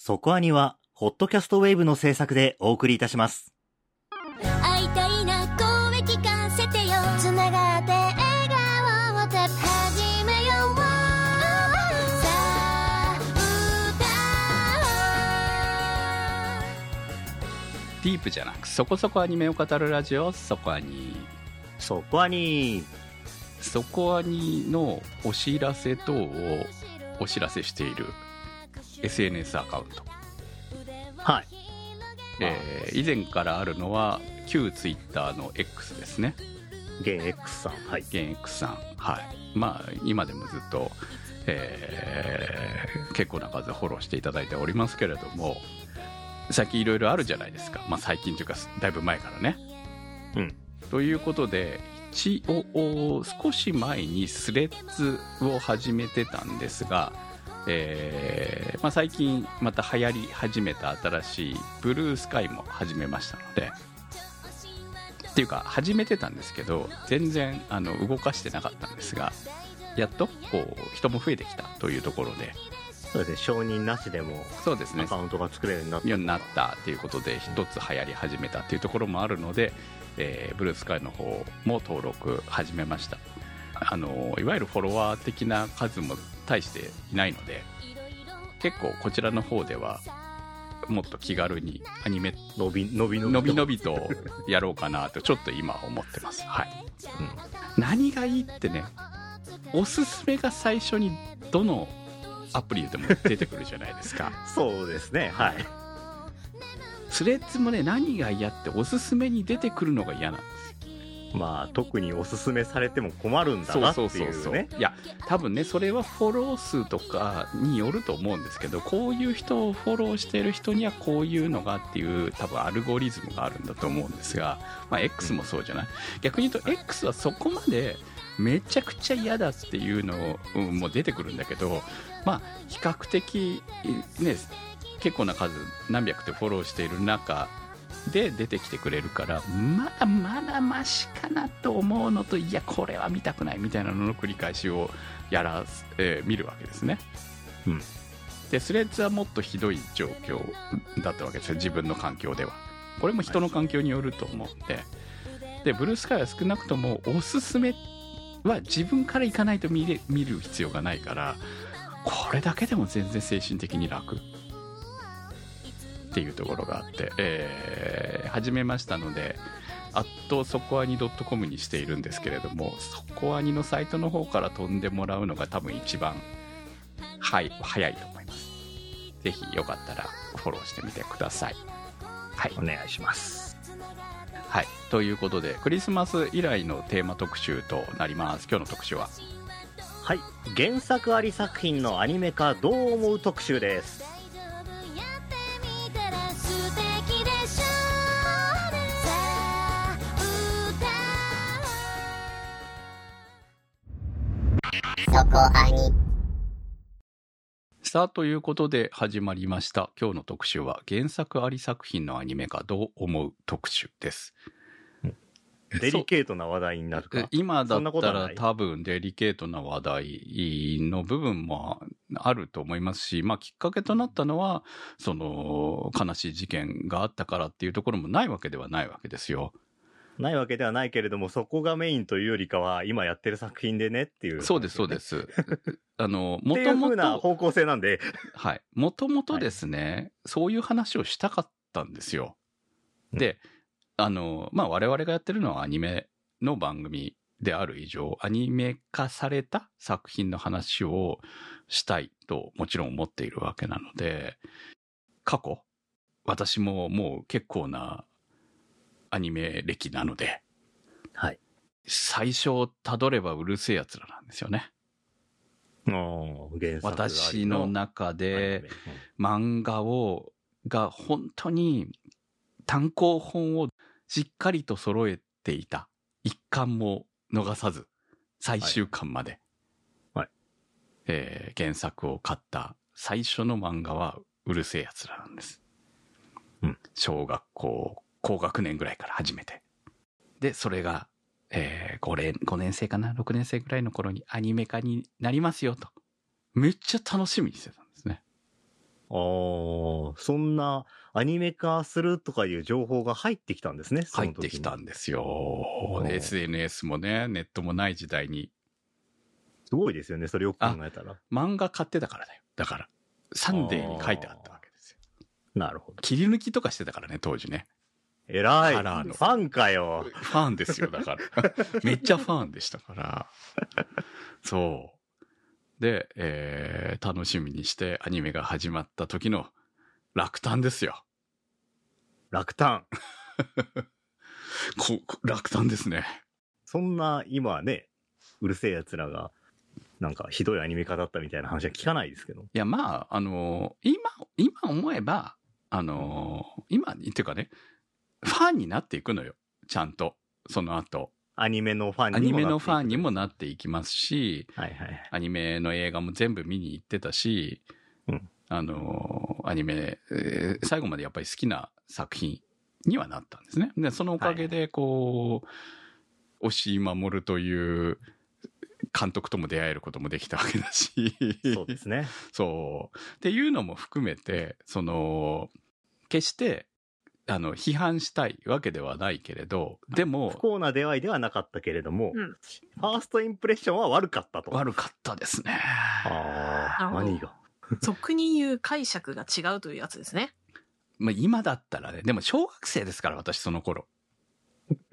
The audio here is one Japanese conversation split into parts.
そこアニは、ホットキャストウェーブの制作でお送りいたします。会いたいな声聞かせてよ。つながって笑顔を始めようさあディープじゃなくそこそこアニメを語るラジオそこアニそこアニそこアニのお知らせ等をお知らせしている SNS アカウント、はい。えー以前からあるのは旧 Twitter の X ですね現 X さん。はい。現 X さんはいまあ今でもずっと、えー結構な数フォローしていただいておりますけれども最近いろいろあるじゃないですかまあ最近というかだいぶ前からねうん。ということで一応少し前にスレッズを始めてたんですが、えーまあ、最近また流行り始めた新しいブルースカイも始めましたのでっていうか始めてたんですけど全然あの動かしてなかったんですがやっとこう人も増えてきたというところでそうですね。承認なしでもそうですねアカウントが作れるようになった。ようになったということで一つ流行り始めたというところもあるので、えーブルースカイの方も登録始めましたあのいわゆるフォロワー的な数も大していないので結構こちらの方ではもっと気軽にアニメ伸び、伸び伸び。のびとやろうかなとちょっと今は思ってますはい、何がいいってねおすすめが最初にどのアプリでも出てくるじゃないですか そうですね。はい。スレッズもね何が嫌っておすすめに出てくるのが嫌なんですまあ、特におすすめされても困るんだなってそうそうそういう。ね。いや多分ねそれはフォロー数とかによると思うんですけどこういう人をフォローしてる人にはこういうのがっていう多分アルゴリズムがあるんだと思うんですが、まあ、X もそうじゃない、逆に言うと X はそこまでめちゃくちゃ嫌だっていうのうんもう出てくるんだけどまあ比較的ね結構な数何百ってフォローしている中で出てきてくれるからまだまだマシかなと思うのといやこれは見たくないみたいなのの繰り返しをやら、えー見るわけですね。うんでスレッズはもっとひどい状況だったわけですよ自分の環境では。これも人の環境によると思うんで。でブルースカイは少なくともおすすめは自分から行かないと見れ見る必要がないからこれだけでも全然精神的に楽っていうところがあって、えー始めましたのであっとそこアニ .com にしているんですけれどもそこアニのサイトの方から飛んでもらうのが多分一番はい早いと思いますぜひよかったらフォローしてみてくださいはいお願いします。はい。ということで、クリスマス以来のテーマ特集となります。今日の特集は？はい。原作あり作品のアニメ化どう思う特集です。さあ、ということで始まりました。今日の特集は、原作あり作品のアニメ化どう思う特集です。デリケートな話題になるえか。今だったら多分デリケートな話題の部分もあると思いますし、まあきっかけとなったのは、その悲しい事件があったからっていうところもないわけではないわけですよ。ないわけではないけれども、そこがメインというよりかは、今やってる作品でねっていう。そうです、そうで。す。あの、も っていうとも風なと、方向性なんで、はい。もともとですね、そういう話をしたかったんですよ。で、あの、まあ、我々がやってるのはアニメの番組である以上、アニメ化された作品の話をしたいともちろん思っているわけなので、過去、私ももう結構なアニメ歴なので、はい。最初たどればうるせえ奴らなんですよね。私の中で、漫画を、が本当に単行本をしっかりと揃えていた。一巻も逃さず、最終巻まで。はいえー原作を買った最初の漫画はうるせえ奴らなんです。うん小学校、高学年ぐらいから始めて。で、それが、えー、5年、5年生かな ?6 年生ぐらいの頃にアニメ化になりますよと。めっちゃ楽しみにしてたんですね。ああ、そんなアニメ化するとかいう情報が入ってきたんですね。入ってきたんですよう。ん SNS もね、ネットもない時代に。すごいですよね、それよく考えたら。漫画買ってたからだよ。だから、サンデーに書いてあったわけですよ。なるほど。切り抜きとかしてたからね、当時ね。偉い。カラーのファンかよ。ファンですよ、だから。めっちゃファンでしたから。そう。で、えー楽しみにしてアニメが始まった時の落胆ですよ。落胆。こ落胆ですね。そんな、今ね、うるせえ奴らが、なんかひどいアニメ化だったみたいな話は聞かないですけど。いや、まあ、あのー今、今思えば、あのー今、っていうかね、ファンになっていくのよ。ちゃんと。その後。アニメのファンアニにもメのファンにもななっていきますし。はいはい。アニメの映画も全部見に行ってたし、うんあのーアニメ、えー最後までやっぱり好きな作品にはなったんですね。で、そのおかげで、こう、押井守という監督とも出会えることもできたわけだし、そうですね。そう。っていうのも含めて、その、決して、あの、批判したいわけではないけれど、で不も、幸な出会いではなかったけれども、うんファーストインプレッションは悪かったと。悪かったですね。ああ、何が？俗に言う解釈が違うというやつですね。まあ今だったらね、でも小学生ですから、私その頃。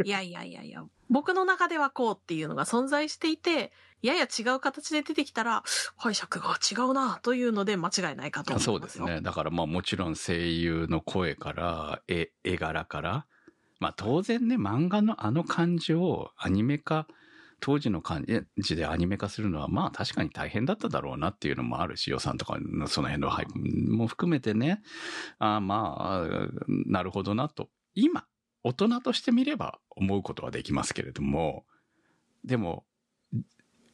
いやいやいやいや、僕の中ではこうっていうのが存在していて、やや違う形で出てきたら、解釈が違うなというので間違いないかと思います。そうですね。だからまあもちろん声優の声から、絵、絵柄から、まあ当然ね、漫画のあの感じをアニメ化、当時の感じでアニメ化するのはまあ確かに大変だっただろうなっていうのもあるし、予算とかのその辺の配分も含めてね、あまあ、なるほどなと。今、大人として見れば思うことはできますけれども、でも、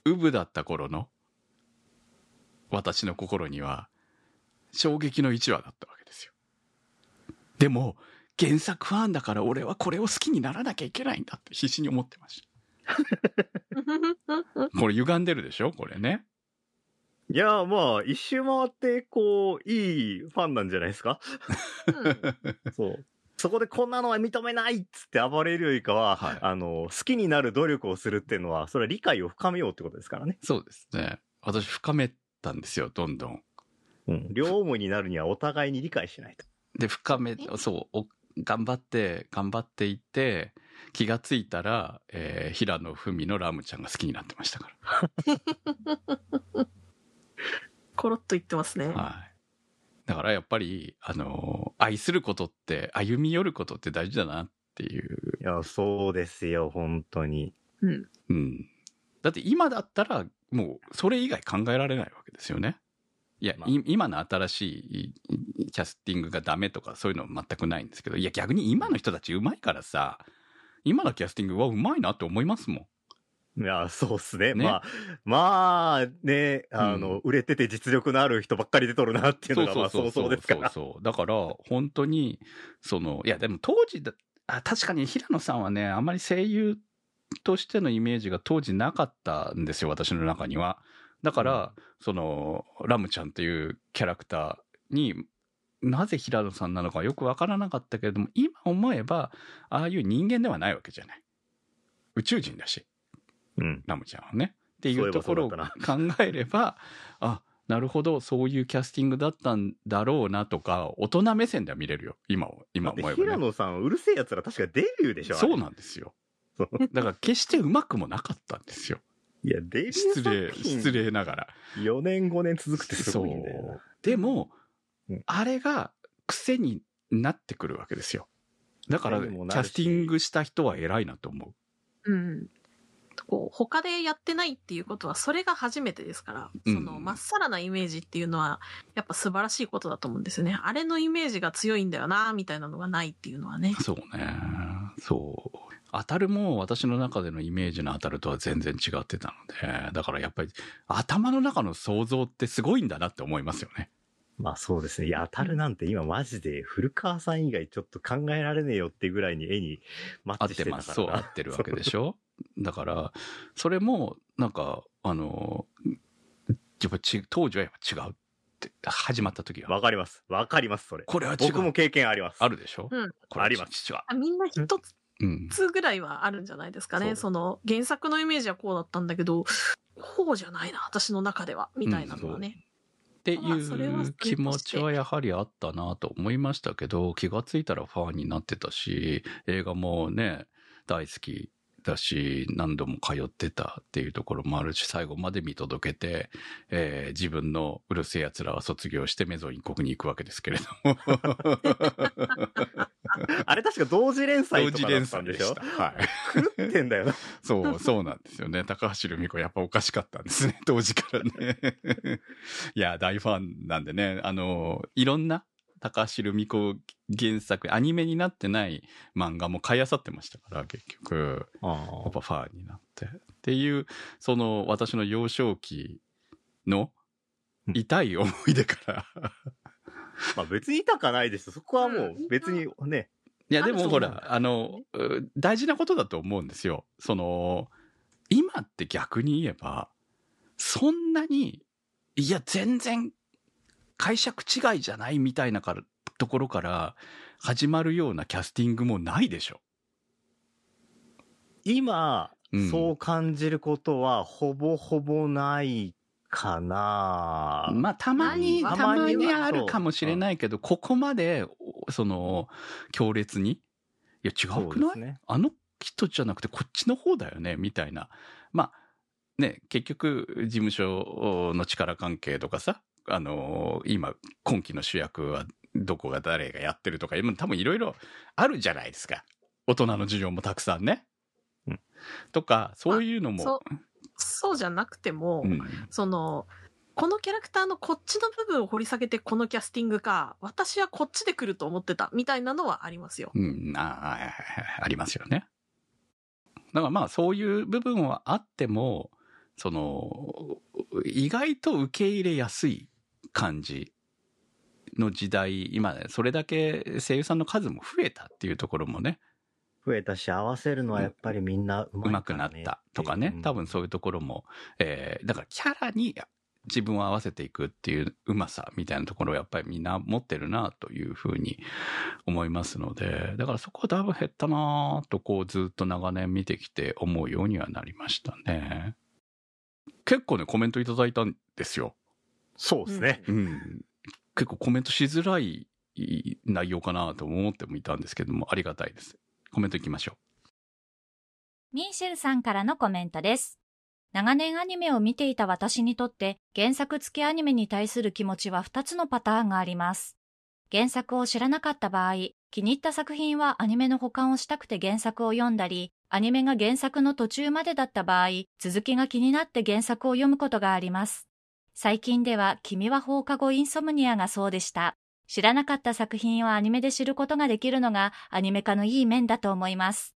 ウブだった頃の私の心には衝撃の一話だったわけですよ。でも、原作ファンだから俺はこれを好きにならなきゃいけないんだって必死に思ってました。これ歪んでるでしょ？これね。いや、まあ、一周回って、こう、いいファンなんじゃないですか？うん そう。そこでこんなのは認めないっつって暴れるよりかは、はいあの、好きになる努力をするっていうのは、それは理解を深めようってことですからね。そうですね。私深めたんですよ、どんどん。うん。両思いになるにはお互いに理解しないと。で、深め、そう、お頑張って、頑張っていって、気がついたら、えー平野文のラムちゃんが好きになってましたか コロッと言ってますね。ら。はい。だからやっぱり、あのー愛することって、歩み寄ることって大事だなっていう。いや、そうですよ、本当に。うん。うん。だって今だったら、もう、それ以外考えられないわけですよね。いや、まあい今の新しいいキャスティングがダメとかそういうの全くないんですけど、いや逆に今の人たちうまいからさ、今のキャスティングはうまいなって思いますもん。いや、そうっすね。ねまあ、まあ、ね、あの、うん売れてて実力のある人ばっかり出とるなっていうのが、まあ、そうそうですから。そうそうだから、本当に、その、いや、でも当時だ、あ確かに平野さんはね、あんまり声優としてのイメージが当時なかったんですよ、私の中には。だから、その、ラムちゃんっていうキャラクターに、なぜ平野さんなのかよくわからなかったけれども、今思えば、ああいう人間ではないわけじゃない。宇宙人だし。うん。ラムちゃんはね。っていうところを考えれば、あ、なるほど、そういうキャスティングだったんだろうなとか、大人目線では見れるよ。今を、今思えばね。平野さん、うるせえ奴ら確かデビューでしょそうななんですよ。だから決してうまくもなかったんですよ。いや、デビュー失礼、失礼ながら。4年5年続くってすごいんだよな。でも、うんあれが癖になってくるわけですよ。だから、キャスティングした人は偉いなと思うん。こう、他でやってないっていうことは、それが初めてですから、うんその、まっさらなイメージっていうのは、やっぱ素晴らしいことだと思うんですよね。あれのイメージが強いんだよな、みたいなのがないっていうのはねう。。そうね。そう。当たるも私の中でのイメージの当たるとは全然違ってたので、だからやっぱり頭の中の想像ってすごいんだなって思いますよね。まあそうですね。いや、当たるなんて今マジで古川さん以外ちょっと考えられねえよってぐらいに絵にマ合ッチしてたからてます。そう、合ってるわけでしょ？だから、それも、なんか、あの、やっぱち、当時はやっぱ違う。って始まった時は。わかります。わかります、それ。これは違う。僕も経験あります。あるでしょ？うん。これはあります実は。あみんな一つうん。ぐらいはあるんじゃないですかね。そその原作のイメージはこうだったんだけど、こうじゃないな、私の中では、みたいなのはね。っていう気持ちはやはりあったなと思いましたけど、気がついたらファンになってたし、映画もね、大好きだし、何度も通ってたっていうところもあるし、最後まで見届けて、えー自分のうるせえ奴らは卒業してメゾン一国に行くわけですけれども。あれ確か同時連載とかだったんでしょ？はい。狂ってんだよな。そう、そうなんですよね。高橋留美子やっぱおかしかったんですね、当時からね。いや、大ファンなんでね、あの、いろんな高橋留美子原作、アニメになってない漫画も買い漁ってましたから、結局、やっぱファンになって。っていう、その私の幼少期の痛い思い出から。まあ別に痛かないですよそこはもう別にね。いや、でもほら、あの、う大事なことだと思うんですよ。その、今って逆に言えば、そんなに、いや、全然解釈違いじゃないみたいなからところから始まるようなキャスティングもないでしょ。今、うんそう感じることはほぼほぼないかな。まあ、たまに、たまにあるかもしれないけど、ここまで、おその、強烈に、いや、違そうくない？ね。あの人じゃなくてこっちの方だよね、みたいな。まあ、ね、結局、事務所の力関係とかさ、あの今、今期の主役はどこが誰がやってるとか、今多分いろいろあるじゃないですか。大人の事情もたくさんね。うんとか、そういうのも、そうそうじゃなくても、うんその、このキャラクターのこっちの部分を掘り下げてこのキャスティングか、私はこっちで来ると思ってた、みたいなのはありますよ。うん、ああありますよね。だからまあそういう部分はあっても、その、意外と受け入れやすい感じの時代、今ね、それだけ声優さんの数も増えたっていうところもね、増えたし、合わせるのはやっぱりみんなうまい上手くなったとかね、多分そういうところも、えーだからキャラに自分を合わせていくっていううまさみたいなところをやっぱりみんな持ってるなというふうに思いますので、だからそこはだいぶ減ったなとこうずっと長年見てきて思うようにはなりましたね。結構ね、コメントいただいたんですよ。そうですね。うん。結構コメントしづらい内容かなと思ってもいたんですけども、ありがたいです。コメントいきましょミーシェルさんからのコメントです。長年アニメを見ていた私にとって原作付きアニメに対する気持ちは2つのパターンがあります。原作を知らなかった場合、気に入った作品はアニメの保管をしたくて原作を読んだり、アニメが原作の途中までだった場合、続きが気になって原作を読むことがあります。最近では君は放課後インソムニアがそうでした。知らなかった作品をアニメで知ることができるのがアニメ化のいい面だと思います。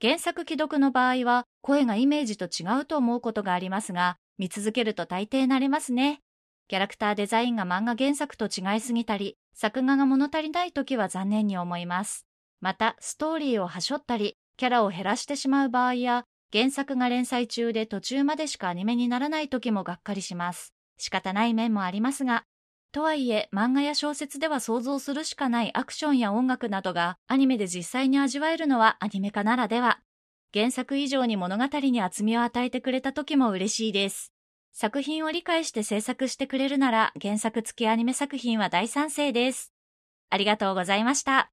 原作既読の場合は声がイメージと違うと思うことがありますが、見続けると大抵慣れますね。キャラクターデザインが漫画原作と違いすぎたり、作画が物足りない時は残念に思います。また、ストーリーをはしょったり、キャラを減らしてしまう場合や、原作が連載中で途中までしかアニメにならない時もがっかりします。仕方ない面もありますが、とはいえ、漫画や小説では想像するしかないアクションや音楽などがアニメで実際に味わえるのはアニメ化ならでは。原作以上に物語に厚みを与えてくれた時も嬉しいです。作品を理解して制作してくれるなら原作付きアニメ作品は大賛成です。ありがとうございました。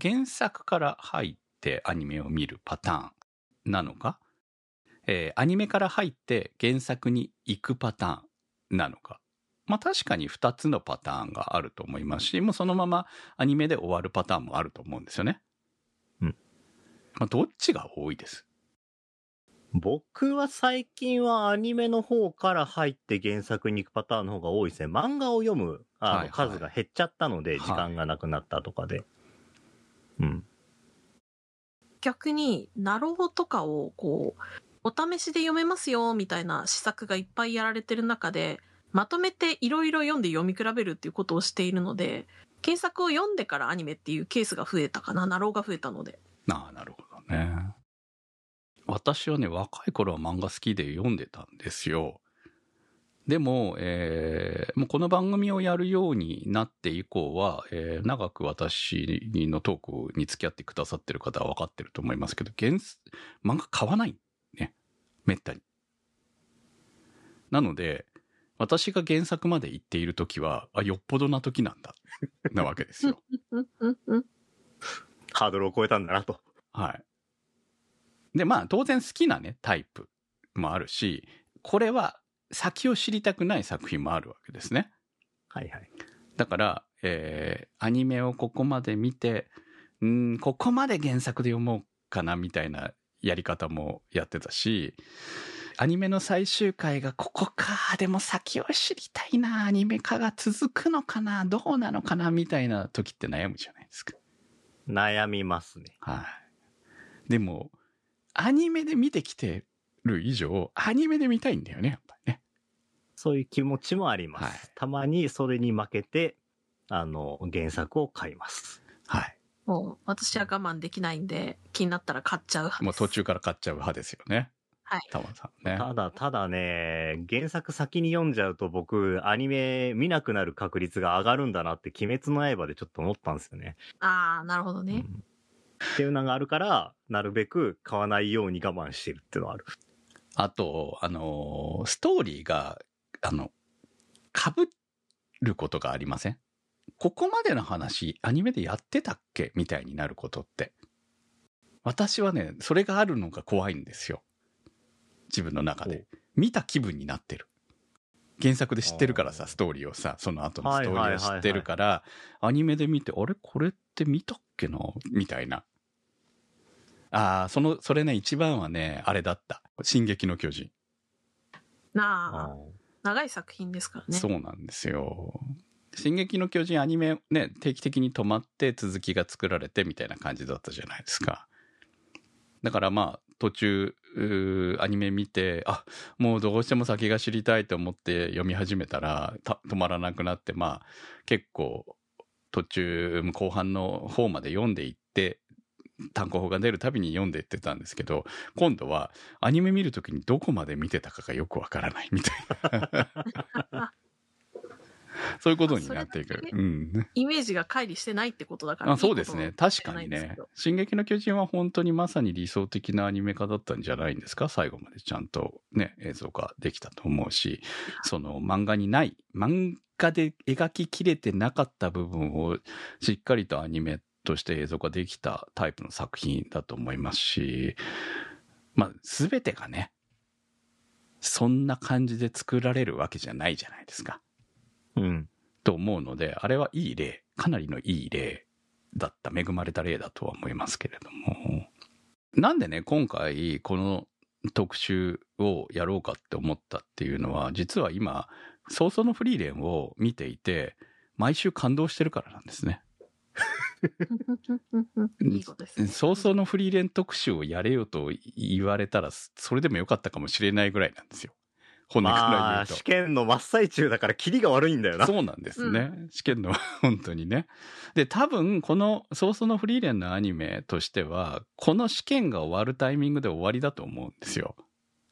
原作から入ってアニメを見るパターンなのか、えーアニメから入って原作に行くパターンなのか。まあ確かに2つのパターンがあると思いますし、もうそのままアニメで終わるパターンもあると思うんですよね。うん。まあどっちが多いです？僕は最近はアニメの方から入って原作に行くパターンの方が多いですね。漫画を読むあの、はいはい数が減っちゃったので、はい時間がなくなったとかで。うん。逆に、ナローとかを、こう、お試しで読めますよ、みたいな施策がいっぱいやられてる中で、まとめていろいろ読んで読み比べるっていうことをしているので、検索を読んでからアニメっていうケースが増えたかな、ナローが増えたので。ああ、なるほどね。私はね、若い頃は漫画好きで読んでたんですよ。でも、えーもうこの番組をやるようになって以降は、えー長く私のトークに付き合ってくださってる方は分かってると思いますけど、原漫画買わない。ね。めったに。なので、私が原作まで行っている時は、あ、よっぽどな時なんだ、なわけですよ。ハードルを超えたんだなと。はい。で、まあ、当然好きなね、タイプもあるし、これは先を知りたくない作品もあるわけですね。はいはい。だから、えーアニメをここまで見て、うん、ここまで原作で読もうかな、みたいなやり方もやってたし、アニメの最終回がここか、でも先を知りたいな、アニメ化が続くのかな、どうなのかな、みたいな時って悩むじゃないですか。悩みますね。はい。でも、アニメで見てきてる以上、アニメで見たいんだよね、やっぱりね。そういう気持ちもあります。はいたまにそれに負けて、あの、原作を買います。はい。もう私は我慢できないんで、気になったら買っちゃう派です。もう途中から買っちゃう派ですよね。はい。たまさんね。ただ、ただね、原作先に読んじゃうと僕、アニメ見なくなる確率が上がるんだなって、鬼滅の刃でちょっと思ったんですよね。ああ、なるほどね。うんっていうのがあるから、なるべく買わないように我慢してるっていうのはある。あと、あのーストーリーが、あの、被ることがありません？ここまでの話、アニメでやってたっけ？みたいになることって。私はね、それがあるのが怖いんですよ。自分の中で。見た気分になってる。原作で知ってるからさ、ストーリーをさ、その後のストーリはいはいはいはいーを知ってるから、アニメで見て、あれ？これって見たっけな？みたいな。ああ、その、それね、一番はね、あれだった。進撃の巨人。なあ、長い作品ですからね。そうなんですよ。進撃の巨人アニメね、定期的に止まって続きが作られてみたいな感じだったじゃないですか。だからまあ、途中、アニメ見て、あ、もうどうしても先が知りたいと思って読み始めたら、た止まらなくなって、まあ、結構、途中、後半の方まで読んでいって、単行本が出るたびに読んでいってたんですけど、今度はアニメ見るときにどこまで見てたかがよくわからないみたいな。そういうことになっていくうん。イメージが乖離してないってことだから。あそうですね。確かにね。進撃の巨人は本当にまさに理想的なアニメ化だったんじゃないんですか？最後までちゃんとね、映像化できたと思うし、その漫画にない、漫画で描ききれてなかった部分をしっかりとアニメとして映像化できたタイプの作品だと思いますし、まあ、すべてがね、そんな感じで作られるわけじゃないじゃないですか。うん。と思うので、あれはいい例、かなりのいい例だった、恵まれた例だとは思いますけれども。なんでね、今回この特集をやろうかって思ったっていうのは、実は今、早々のフリーレンを見ていて、毎週感動してるからなんですね。いいことですね。早々のフリーレン特集をやれよと言われたら、それでもよかったかもしれないぐらいなんですよ。骨からまあ、言うと。試験の真っ最中だから、キリが悪いんだよな。そうなんですね。試験の、本当にね。で、多分、この、早々のフリーレンのアニメとしては、この試験が終わるタイミングで終わりだと思うんですよ。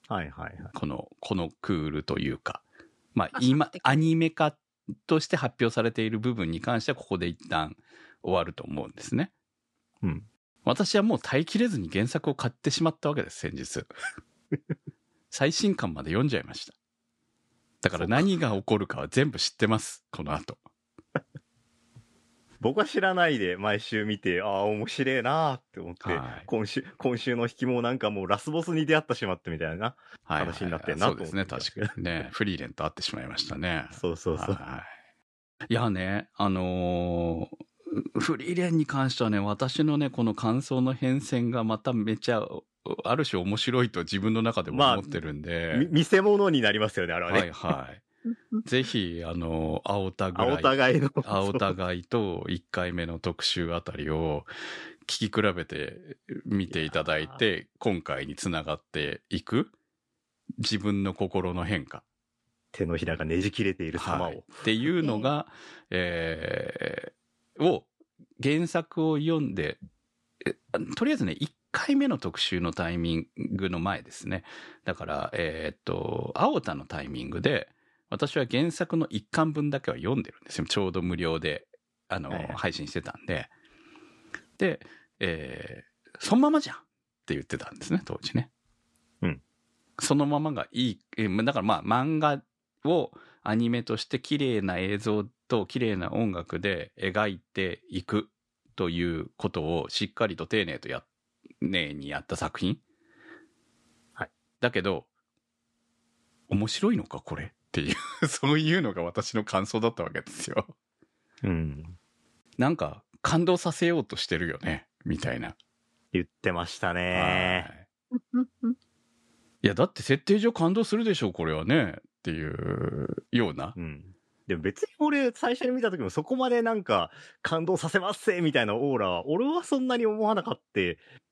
はいはいはい。この、このクールというか。まあ、あ今アニメ化として発表されている部分に関しては、ここで一旦終わると思うんですね。うん。私はもう耐えきれずに原作を買ってしまったわけです、先日。最新刊まで読んじゃいました。だから何が起こるかは全部知ってます、この後。僕は知らないで毎週見て、ああ、面白いなーって思って、はい今週、今週の引きもなんかもうラスボスに出会ってしまってみたいな。はい話になってんなそうですね、と思って確かにね。フリーレンと会ってしまいましたね。そうそうそう。はい。いやね、あのーフリーレンに関してはね、私のね、この感想の変遷がまためちゃ、ある種面白いと自分の中でも思ってるんで。み見せ物になりますよね、あれはね。はいはい。ぜひ、あの、青田ぐらい。あお互いの。青互いと1回目の特集あたりを聞き比べて見ていただいて、今回につながっていく自分の心の変化。手のひらがねじ切れている様を。はいっていうのが、えーを原作を読んで、えとりあえずね、1回目の特集のタイミングの前ですね。だから、えーっと、青田のタイミングで、私は原作の一巻分だけは読んでるんですよ。ちょうど無料で、あの、はいはい配信してたんで。で、えーそのままじゃんって言ってたんですね、当時ね。うん。そのままがいい。えーだからまあ、漫画をアニメとして綺麗な映像と綺麗な音楽で描いていくということをしっかりと丁寧とや、寧にやった作品？はい。だけど、面白いのかこれっていう、そういうのが私の感想だったわけですよ。うん。なんか、感動させようとしてるよね、みたいな。言ってましたね。はいいや、だって設定上感動するでしょ、これはね。っていうような。うん。でも別に俺最初に見た時もそこまでなんか感動させますせみたいなオーラは俺はそんなに思わなかった。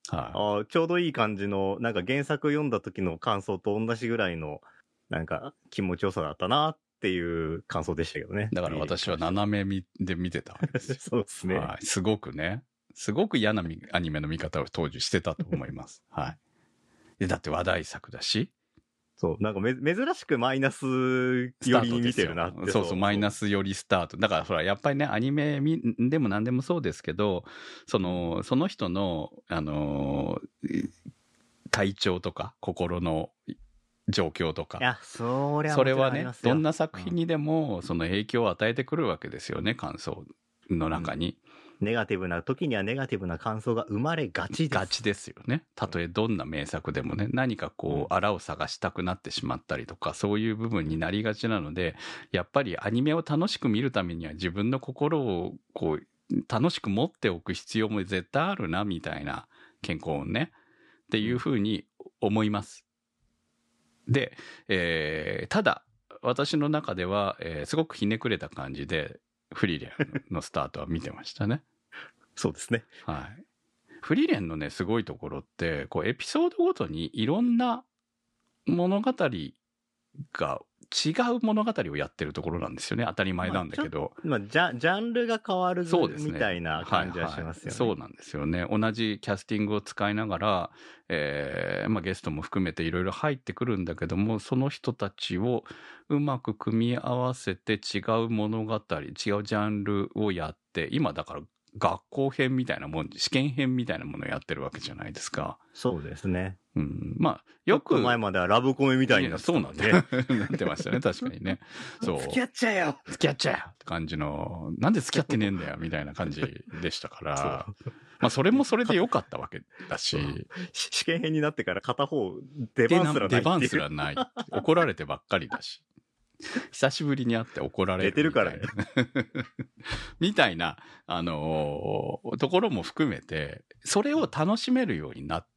はあーちょうどいい感じの、なんか原作読んだ時の感想と同じぐらいの、なんか気持ちよさだったなっていう感想でしたけどね。い。だから私は斜め見で見てたわけですよ。そうですね。はい。すごくね。すごく嫌なみアニメの見方を当時してたと思います。はい。でだって話題作だし、そう、なんかめ珍しくマイナス寄りに見てるなって。そうそう、マイナス。ス寄りスタート。だからほら、やっぱりね、アニメみでも何でもそうですけど、その、その人の、あのー、体調とか、心の状況とかい、や、そそれはねどんな作品にでも、その影響を与えてくるわけですよね、感想の中に。ネガティブな時にはネガティブな感想が生まれがちです。ですよね。たとえどんな名作でもね、何かこう、あらを探したくなってしまったりとか、そういう部分になりがちなので、やっぱりアニメを楽しく見るためには自分の心をこう、楽しく持っておく必要も絶対あるな、みたいな健康をね、っていうふうに思います。で、えーただ、私の中では、えーすごくひねくれた感じで、フリーレンのスタートは見てましたね。そうですね。はい。フリーレンのね、すごいところって、こう、エピソードごとにいろんな物語が、違う物語をやってるところなんですよね。当たり前なんだけど。まあ、ジャジャンルが変わるそうですね。みたいな感じはしますよね。はいはいそうなんですよね。同じキャスティングを使いながら、えーまあ、ゲストも含めていろいろ入ってくるんだけども、その人たちをうまく組み合わせて違う物語、違うジャンルをやって、今だから学校編みたいなもん、試験編みたいなものをやってるわけじゃないですか。そうですね。うん。まあ、よく。前まではラブコメみたいになってたそうもなんだよ。なってましたね、確かにね。そう。付き合っちゃえよ付き合っちゃえよって感じの、なんで付き合ってねえんだよみたいな感じでしたから、まあそれもそれで良かったわけだし、し試験編になってから片方出で番すらない出番すらない。怒られてばっかりだし。久しぶりに会って怒られる。出てるからねみたいな。みたいな、あのーところも含めて、それを楽しめるようになっ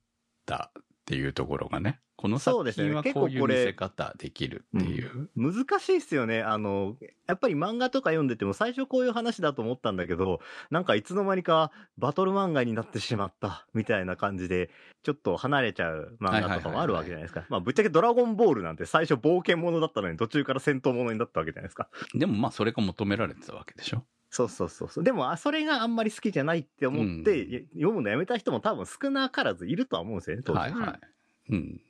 たっていうところがね、この作品はこういう見せ方できるっていう。難しいっすよね。あの、やっぱり漫画とか読んでても最初こういう話だと思ったんだけど、なんかいつの間にかバトル漫画になってしまったみたいな感じで、ちょっと離れちゃう漫画とかもあるわけじゃないですか。まあぶっちゃけドラゴンボールなんて最初冒険者だったのに途中から戦闘者になったわけじゃないですか。でもまあそれが求められてたわけでしょ。そうそうそうそう。でも、あそれがあんまり好きじゃないって思って、うん読むのやめた人も多分少なからずいるとは思うんですよね、当時。はいはい。うん。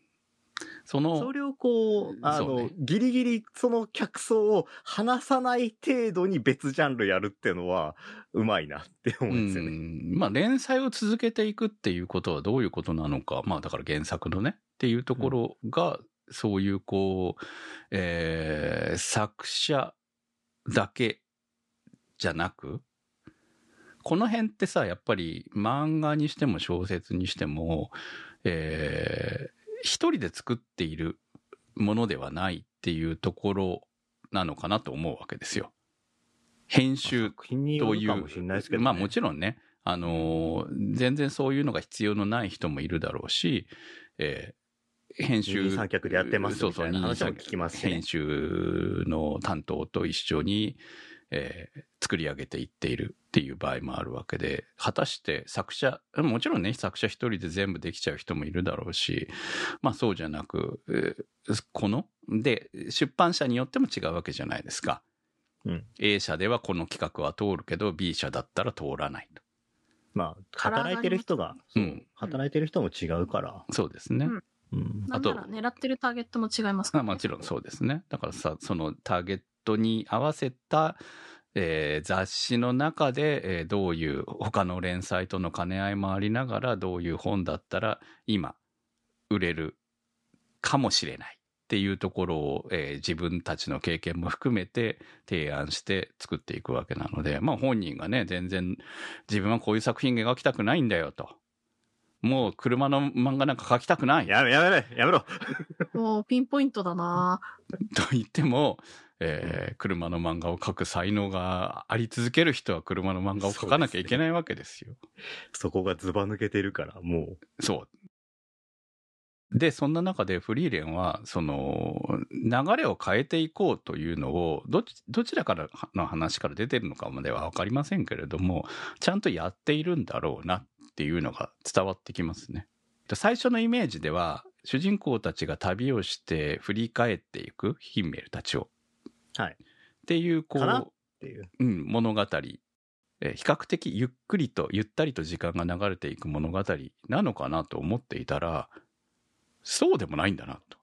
その、それをこう、あの、ねギリギリその客層を離さない程度に別ジャンルやるっていうのは、うまいなって思うんですよね。うんまあ連載を続けていくっていうことはどういうことなのか。まあだから原作のね、っていうところが、そういうこう、えー作者だけじゃなく、この辺ってさ、やっぱり漫画にしても小説にしても、えー一人で作っているものではないっていうところなのかなと思うわけですよ。編集という。まあもちろんね、あのー全然そういうのが必要のない人もいるだろうし、えー編集。三脚でやってますそうそう、みたいな話も聞きますしね編集の担当と一緒に、えー作り上げていっているっていう場合もあるわけで、果たして作者、もちろんね、作者一人で全部できちゃう人もいるだろうし、まあそうじゃなく、えーこの、で、出版社によっても違うわけじゃないですか。うん。A 社ではこの企画は通るけど B 社だったら通らないと。まあ、働いてる人が、そううん働いてる人も違うから。そうですね。うんうん。なんなら狙ってるターゲットも違いますから、ね。まあもちろんそうですね。だからさ、そのターゲットに合わせた、えー雑誌の中で、えーどういう他の連載との兼ね合いもありながら、どういう本だったら今売れるかもしれないっていうところを、えー自分たちの経験も含めて提案して作っていくわけなので、まあ本人がね、全然自分はこういう作品描きたくないんだよと。もう車の漫画なんか描きたくない。やめ、やめろ、やめろ。もうピンポイントだなと言っても、えー車の漫画を描く才能があり続ける人は車の漫画を描かなきゃいけないわけですよ。そこがズバ抜けてるから、もそう。で、そんな中でフリーレンは、その、流れを変えていこうというのを、どち、どちらからの話から出てるのかまではわかりませんけれども、ちゃんとやっているんだろうなっていうのが伝わってきますね。で最初のイメージでは、主人公たちが旅をして振り返っていくヒンメルたちを。はいっていう、こう、っていう。うん、物語、えー比較的ゆっくりとゆったりと時間が流れていく物語なのかなと思っていたらそうでもないんだなと。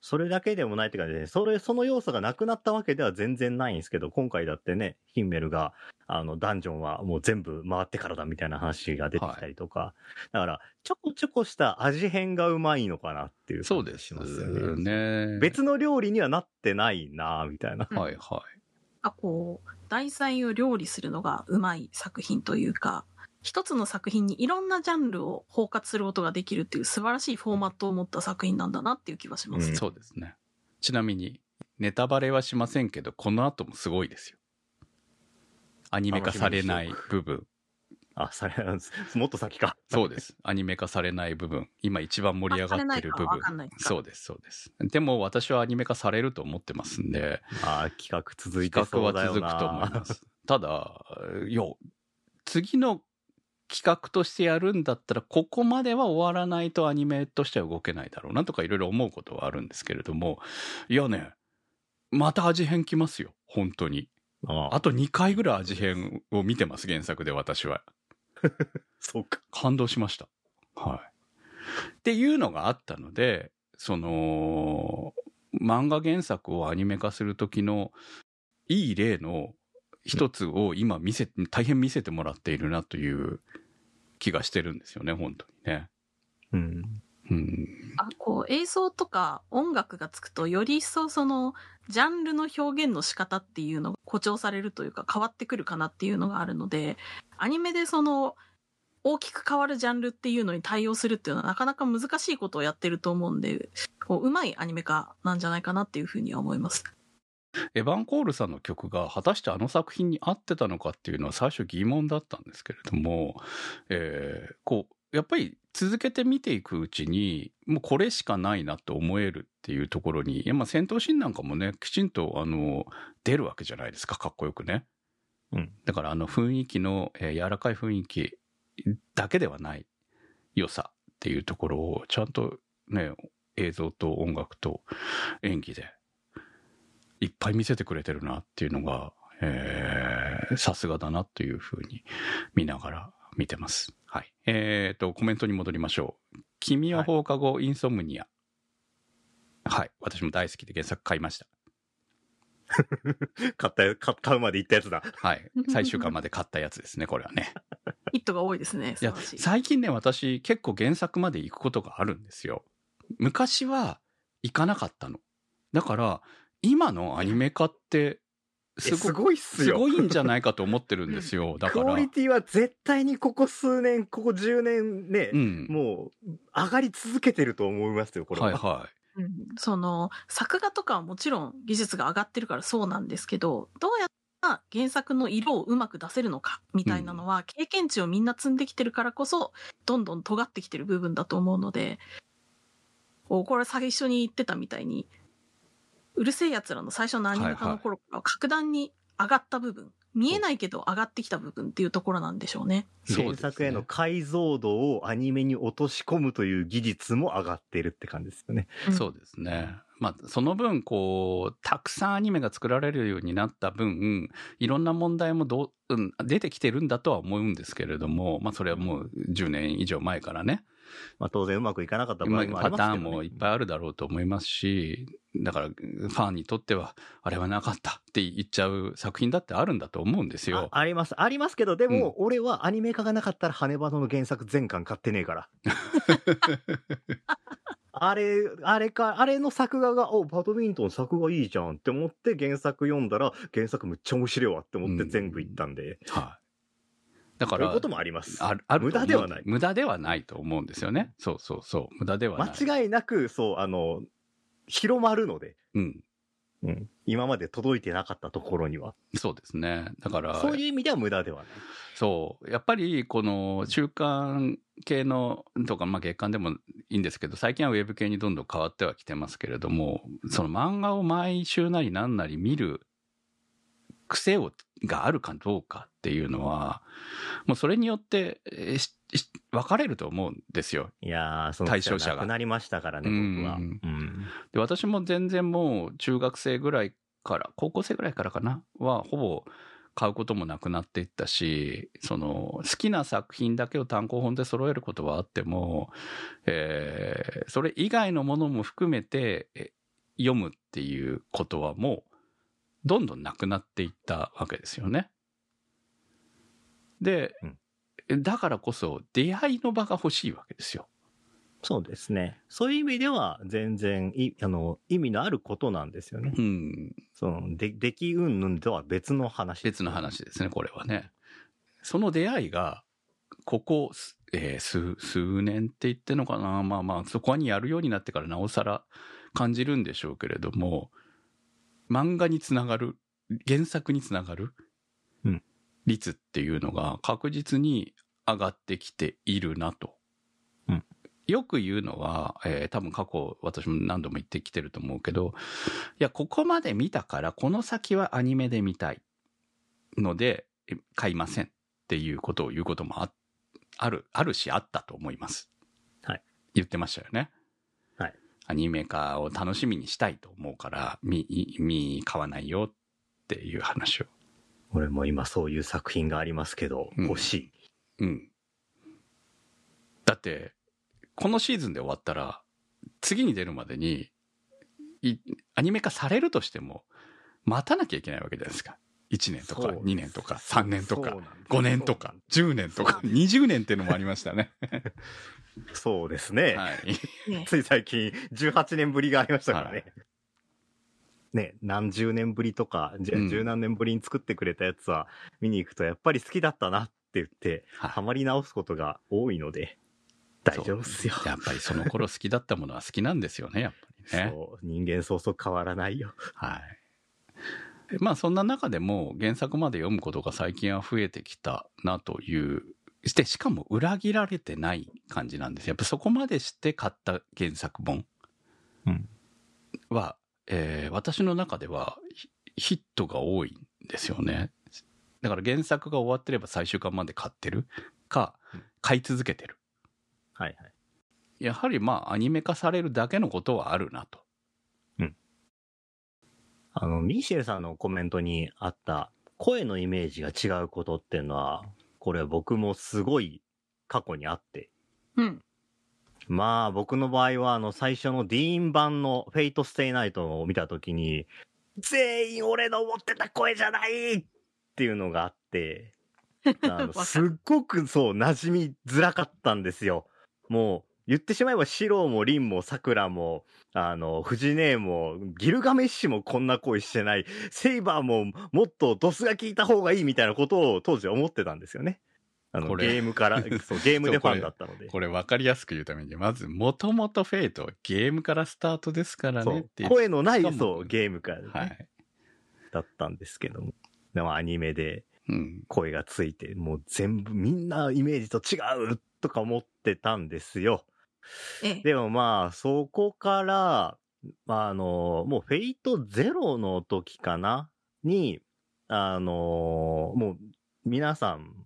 それだけでもないって感じで、それ、その要素がなくなったわけでは全然ないんですけど、今回だってね、ヒンメルが、あの、ダンジョンはもう全部回ってからだみたいな話が出てきたりとか、だから、ちょこちょこした味変がうまいのかなっていう感じがそうですしますよね。ね。別の料理にはなってないなみたいな。うんはいはあこう題材を料理するのがうまい作品というか一つの作品にいろんなジャンルを包括することができるっていう素晴らしいフォーマットを持った作品なんだなっていう気はします。うんい。そうですね。ちなみにネタバレはしませんけどこの後もすごいですよ。アニメ化されない部分。あ、それ、もっと先か。そうです。アニメ化されない部分。今一番盛り上がってる部分そうです、そうです。でも私はアニメ化されると思ってますんで、あ企画続いて企画はそうだよな続くと思います。ただ、いや、次の企画としてやるんだったら、ここまでは終わらないとアニメとしては動けないだろうなとかいろいろ思うことはあるんですけれども、いやね、また味変きますよ、本当に。ああと2回ぐらい味変を見てます、原作で私は。そうか。感動しました。はい。っていうのがあったので、その、漫画原作をアニメ化する時のいい例の一つを今見せ、大変見せてもらっているなという気がしてるんですよね、本当にね。うん。うん。あこう映像とか音楽がつくとより一層そのジャンルの表現の仕方っていうのが誇張されるというか変わってくるかなっていうのがあるのでアニメでその大きく変わるジャンルっていうのに対応するっていうのはなかなか難しいことをやってると思うんでこううまいアニメ化なんじゃないかなっていうふうには思います。エヴァン・コールさんの曲が果たしてあの作品に合ってたのかっていうのは最初疑問だったんですけれども、えーこう、やっぱり続けて見ていくうちに、もうこれしかないなと思えるっていうところに、いやまあ戦闘シーンなんかもね、きちんとあの、出るわけじゃないですか、かっこよくね。うん。だからあの雰囲気の、えー柔らかい雰囲気だけではない良さっていうところをちゃんとね、映像と音楽と演技でいっぱい見せてくれてるなっていうのが、えーさすがだなというふうに見ながら見てます。はい。えっ、と、コメントに戻りましょう。君は放課後インソムニア。はい。私も大好きで原作買いました。買ったよ、買買うまで行ったやつだ。はい。最終巻まで買ったやつですね、これはね。ヒットが多いですね。いや。最近ね、私結構原作まで行くことがあるんですよ。昔は行かなかったの。だから、今のアニメ化って、すすごごいっすよ。すごいんじゃないかと思ってるんですよ。だから。クオリティは絶対にここ数年、ここ10年ね、うん。もう上がり続けてると思いますよ、これは。はいはうんその作画とかはもちろん技術が上がってるからそうなんですけどどうやったら原作の色をうまく出せるのかみたいなのは、経験値をみんな積んできてるからこそどんどん尖ってきてる部分だと思うのでこれ最初に言ってたみたいにうるせえやつらの最初のアニメ化の頃から格段に上がった部分、見えないけど上がってきた部分っていうところなんでしょうね。い。そう原ですね作への解像度をアニメに落とし込むという技術も上がってるって感じですよね。うんそうですね。まあ、その分、こう、たくさんアニメが作られるようになった分、いろんな問題もどう、うん、出てきてるんだとは思うんですけれども、まあ、それはもう10年以上前からね、まあ当然うまくいかなかった場合もありますけど、ね、パターンもいっぱいあるだろうと思いますし、だからファンにとっては、あれはなかったって言っちゃう作品だってあるんだと思うんですよ。ああります。ありますけど、でも、俺はアニメ化がなかったら、羽バノの原作全巻買ってねえから。あれ、あれか、あれの作画が、お、バドミントン作画いいじゃんって思って原作読んだら、原作むっちゃ面白いわって思って全部行ったんで。はい。だから、そういうこともあります。あるある無駄ではない無駄ではないと思うんですよね。そうそうそう。無駄ではない。間違いなく、そう、あの、広まるので、うん。うん、今まで届いてなかったところには。そうですね。だから、そういう意味では無駄ではない。そう。やっぱり、この、週刊系の、とか、まあ月刊でもいいんですけど、最近はウェブ系にどんどん変わってはきてますけれども、その漫画を毎週なり何なり見る癖を、があるかどうかっていうのは、もうそれによって、え分かれると思うんですよ。いやー、その対象者がなくなりましたからね、僕は。ううんん。で、私も全然もう中学生ぐらいから、高校生ぐらいからかなは、ほぼ買うこともなくなっていったし、その、好きな作品だけを単行本で揃えることはあっても、えーそれ以外のものも含めてえ読むっていうことはもう、どんどんなくなっていったわけですよね。で、だからこそ出会いの場が欲しいわけですよ。そうですね。そういう意味では、全然い、あの、意味のあることなんですよね。うん。その、で、出来云々とは別の話。別の話ですね、これはね。その出会いが、ここ、すえー数、数年って言ってんのかなまあまあ、そこにやるようになってからなおさら感じるんでしょうけれども、漫画につながる、原作につながるうん率っていうのが確実に上がってきているなと。うんよく言うのは、えー多分過去私も何度も言ってきてると思うけど、いや、ここまで見たから、この先はアニメで見たいので、え買いませんっていうことを言うこともあある、あるしあったと思います。はい。言ってましたよね。はい。アニメ化を楽しみにしたいと思うから、見、見、買わないよっていう話を。俺も今そういう作品がありますけど、うん欲しい。うん。だって、このシーズンで終わったら、次に出るまでに、いアニメ化されるとしても、待たなきゃいけないわけじゃないですか。1年とか、そう2年とか、3年とかそう、なんです5年とか、10年とか、20年っていうのもありましたね。そうですね。はい。ね つい最近、18年ぶりがありましたからね。はいね、何十年ぶりとか、十何年ぶりに作ってくれたやつは、見に行くとやっぱり好きだったなって言って、はいハマり直すことが多いので、大丈夫っすよ。やっぱりその頃好きだったものは好きなんですよね、やっぱりね。そう、人間そうそう変わらないよ。はい。まあそんな中でも原作まで読むことが最近は増えてきたなという。して、しかも裏切られてない感じなんですよ。やっぱそこまでして買った原作本うんは、えー私の中ではヒヒットが多いんですよね。だから原作が終わってれば最終巻まで買ってるかうん、買い続けてる。はいはい。やはりまあアニメ化されるだけのことはあるなと。あの、ミシェルさんのコメントにあった、声のイメージが違うことっていうのは、これ僕もすごい過去にあって。うん。まあ僕の場合はあの最初の DEEN 版の Fate stay night を見たときに、全員俺の思ってた声じゃないっていうのがあって、あの すっごくそう馴染みづらかったんですよ。もう言ってしまえばシロもリンもサクラも、あの、フジネーも、ギルガメッシュもこんな声してない、セイバーももっとドスが効いた方がいいみたいなことを当時は思ってたんですよね。あの、ゲームから、そう、ゲームでファンだったので。これ分かりやすく言うために、まず、もともとフェイト、ゲームからスタートですからねっていう。声のないそうゲームから、ねはい。だったんですけどもでもアニメでうん。声がついてもう全部みんなイメージと違うとか思ってたんですよええ。でもまあそこから、まあ、あのもう Fate Zero の時かな？にあのもう皆さんね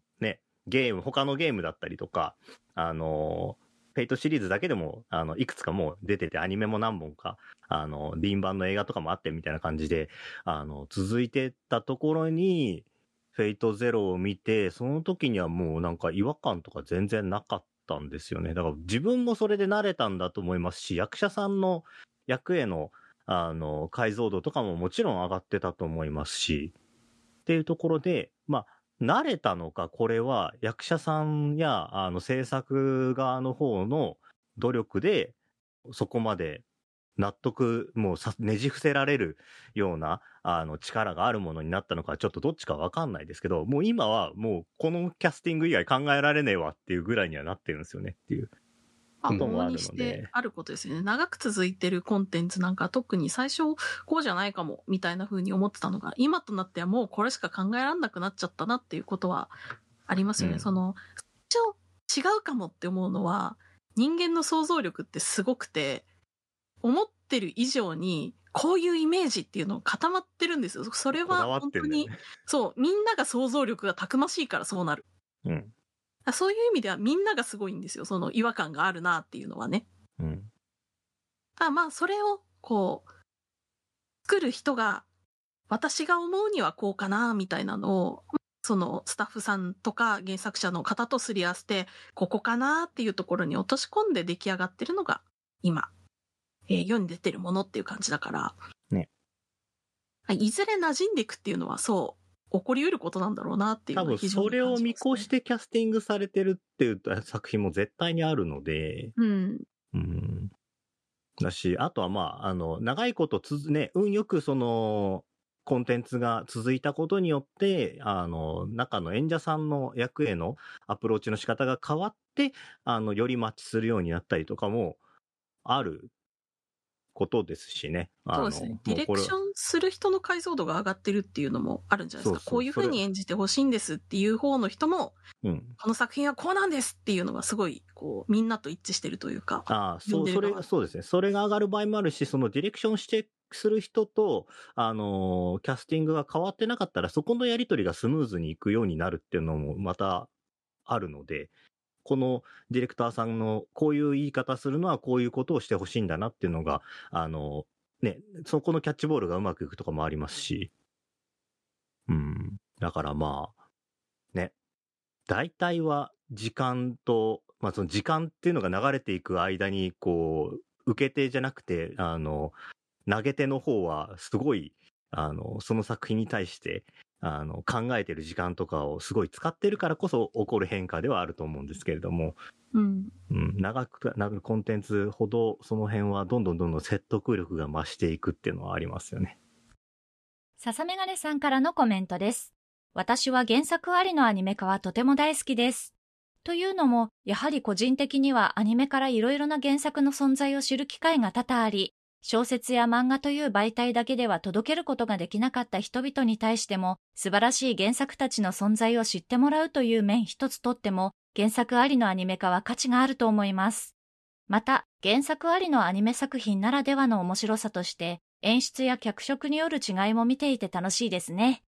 ゲーム他のゲームだったりとかあの Fate シリーズだけでも、あの、いくつかもう出てて、アニメも何本か、あの、ディーン版の映画とかもあってみたいな感じで、あの、続いてたところに、フェイトゼロを見て、その時にはもうなんか違和感とか全然なかったんですよね。だから自分もそれで慣れたんだと思いますし、役者さんの役への、あの、解像度とかももちろん上がってたと思いますし、っていうところで、まあ、慣れたのか、これは役者さんや、あの、制作側の方の努力で、そこまで納得、もうねじ伏せられるような、あの、力があるものになったのか、ちょっとどっちかわかんないですけど、もう今はもうこのキャスティング以外考えられねえわっていうぐらいにはなってるんですよねっていう。まあ、こともあ往々にしるのでてあることですよね。長く続いてるコンテンツなんか特に最初こうじゃないかもみたいな風に思ってたのが、今となってはもうこれしか考えられなくなっちゃったなっていうことはありますよね。うんその、違うかもって思うのは、人間の想像力ってすごくて、思ってる以上に、こういうイメージっていうのが固まってるんですよ。それは本当に、ね。そう、みんなが想像力がたくましいからそうなる。うん。あそういう意味ではみんながすごいんですよ。その違和感があるなっていうのはね。うん。あまあ、それを、こう、作る人が、私が思うにはこうかな、みたいなのを、そのスタッフさんとか原作者の方とすり合わせて、ここかなっていうところに落とし込んで出来上がってるのが、今、えー世に出てるものっていう感じだから。ね。いずれ馴染んでいくっていうのは、そう、起こり得ることなんだろうなっていう多分それを見越し。てキャスティングされてるっていう作品も絶対にあるので、うん。うん。だし、あとはまあ、あの、長いことつづ、ね、運よくその、コンテンツが続いたことによって、あの、中の演者さんの役へのアプローチの仕方が変わって、あの、よりマッチするようになったりとかも、あることですしね。そうですね。ディレクションする人の解像度が上がってるっていうのもあるんじゃないですか。そうそうこういう風に演じてほしいんですっていう方の人も、うん。この作品はこうなんですっていうのがすごい、こう、みんなと一致してるというか。ああ、そう、それが、そうですね。それが上がる場合もあるし、そのディレクションして、する人と、あのーキャスティングが変わってなかったら、そこのやりとりがスムーズにいくようになるっていうのもまたあるので、このディレクターさんのこういう言い方するのはこういうことをしてほしいんだなっていうのが、あのね、そこのキャッチボールがうまくいくとかもありますし、うん。だからまあ、ね、大体は時間と、まあその時間っていうのが流れていく間に、こう、受け手じゃなくて、あの、投げ手の方はすごい、あの、その作品に対して、あの、考えてる時間とかをすごい使ってるからこそ起こる変化ではあると思うんですけれども、うん。うん、長くなるコンテンツほどその辺はどんどんどんどん説得力が増していくっていうのはありますよね。笹メガネさんからのコメントです。私は原作ありのアニメ化はとても大好きです。というのも、やはり個人的にはアニメからいろいろな原作の存在を知る機会が多々あり、小説や漫画という媒体だけでは届けることができなかった人々に対しても、素晴らしい原作たちの存在を知ってもらうという面一つとっても、原作ありのアニメ化は価値があると思います。また、原作ありのアニメ作品ならではの面白さとして、演出や脚色による違いも見ていて楽しいですね。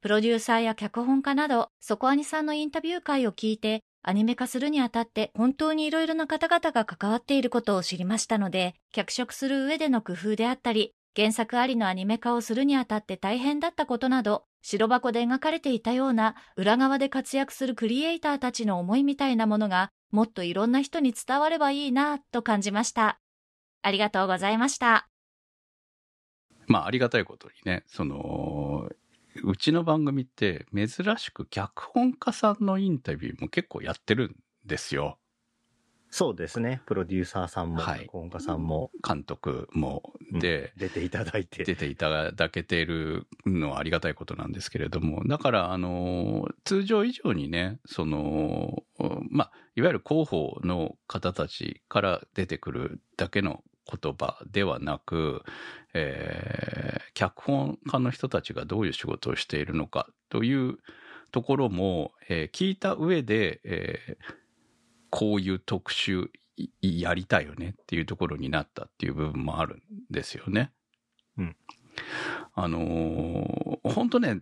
プロデューサーや脚本家など、そこアニさんのインタビュー会を聞いて、アニメ化するにあたって本当にいろいろな方々が関わっていることを知りましたので、脚色する上での工夫であったり、原作ありのアニメ化をするにあたって大変だったことなど、白箱で描かれていたような裏側で活躍するクリエイターたちの思いみたいなものが、もっといろんな人に伝わればいいなと感じました。ありがとうございました。まあ、ありがたいことにね、その、うちの番組って珍しく脚本家さんのインタビューも結構やってるんですよ。そうですね。プロデューサーさんも、はい脚本家さんも、監督も。うんで、出ていただいて。出ていただけているのはありがたいことなんですけれども、だから、あの、通常以上にね、その、まあ、いわゆる広報の方たちから出てくるだけの言葉ではなく、えー脚本家の人たちがどういう仕事をしているのかというところも、えー聞いた上で、えーこういう特集いやりたいよねっていうところになったっていう部分もあるんですよね。うん。あのー本当ね、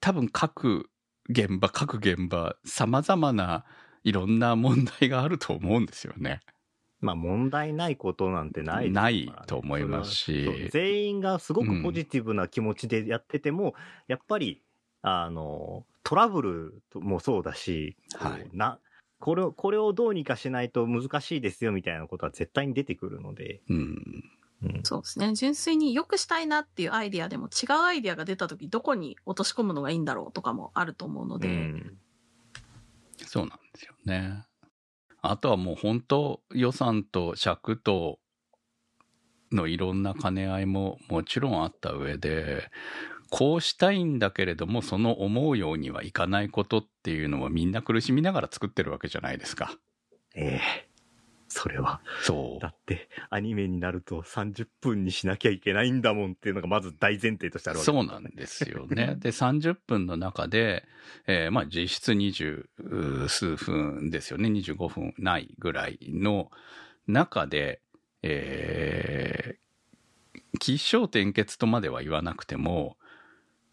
多分各現場、各現場、様々ないろんな問題があると思うんですよね。まあ問題ないことなんてないねないと思いますし全員がすごくポジティブな気持ちでやってても、やっぱり、あの、トラブルもそうだし、はいな、これを、これをどうにかしないと難しいですよみたいなことは絶対に出てくるので。うん。うん。そうですね。純粋に良くしたいなっていうアイディアでも違うアイディアが出た時どこに落とし込むのがいいんだろうとかもあると思うので、うんそうなんですよね。あとはもう本当予算と尺とのいろんな兼ね合いももちろんあった上で、こうしたいんだけれども、その思うようにはいかないことっていうのはみんな苦しみながら作ってるわけじゃないですか。ええそれは。そうだ。って、アニメになると30分にしなきゃいけないんだもんっていうのがまず大前提としてあるわけそうなんですよね。で、30分の中で、えーまあ実質20数分ですよね。25分ないぐらいの中で、えー、起承転結とまでは言わなくても、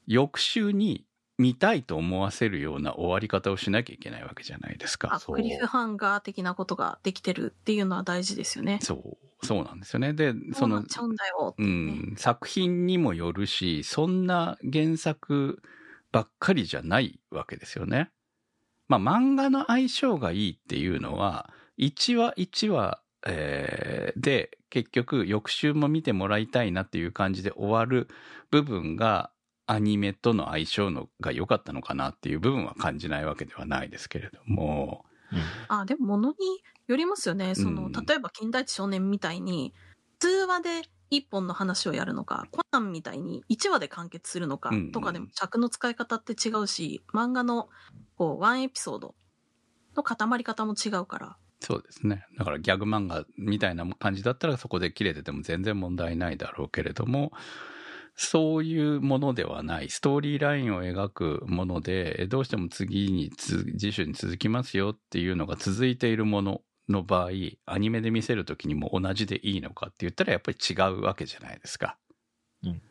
翌週に見たいと思わせるような終わり方をしなきゃいけないわけじゃないですか。クリフハンガー的なことができてるっていうのは大事ですよね。そう、そうなんですよね。で、そのう。ん、作品にもよるし、そんな原作ばっかりじゃないわけですよね。まあ漫画の相性がいいっていうのは、1話1話、えーで結局翌週も見てもらいたいなっていう感じで終わる部分がアニメとの相性のが良かったのかなっていう部分は感じないわけではないですけれども、あ、でも物によりますよね。その、うん例えば金田一少年みたいに、通話で一本の話をやるのか、コナンみたいに1話で完結するのかうんとかでも尺の使い方って違うし、漫画のこうワンエピソードの固まり方も違うから。そうですね。だからギャグ漫画みたいな感じだったらそこで切れてても全然問題ないだろうけれども、そういうものではない、ストーリーラインを描くもので、どうしても次につ、次週に続きますよっていうのが続いているものの場合、アニメで見せるときにも同じでいいのかって言ったらやっぱり違うわけじゃないですか。うん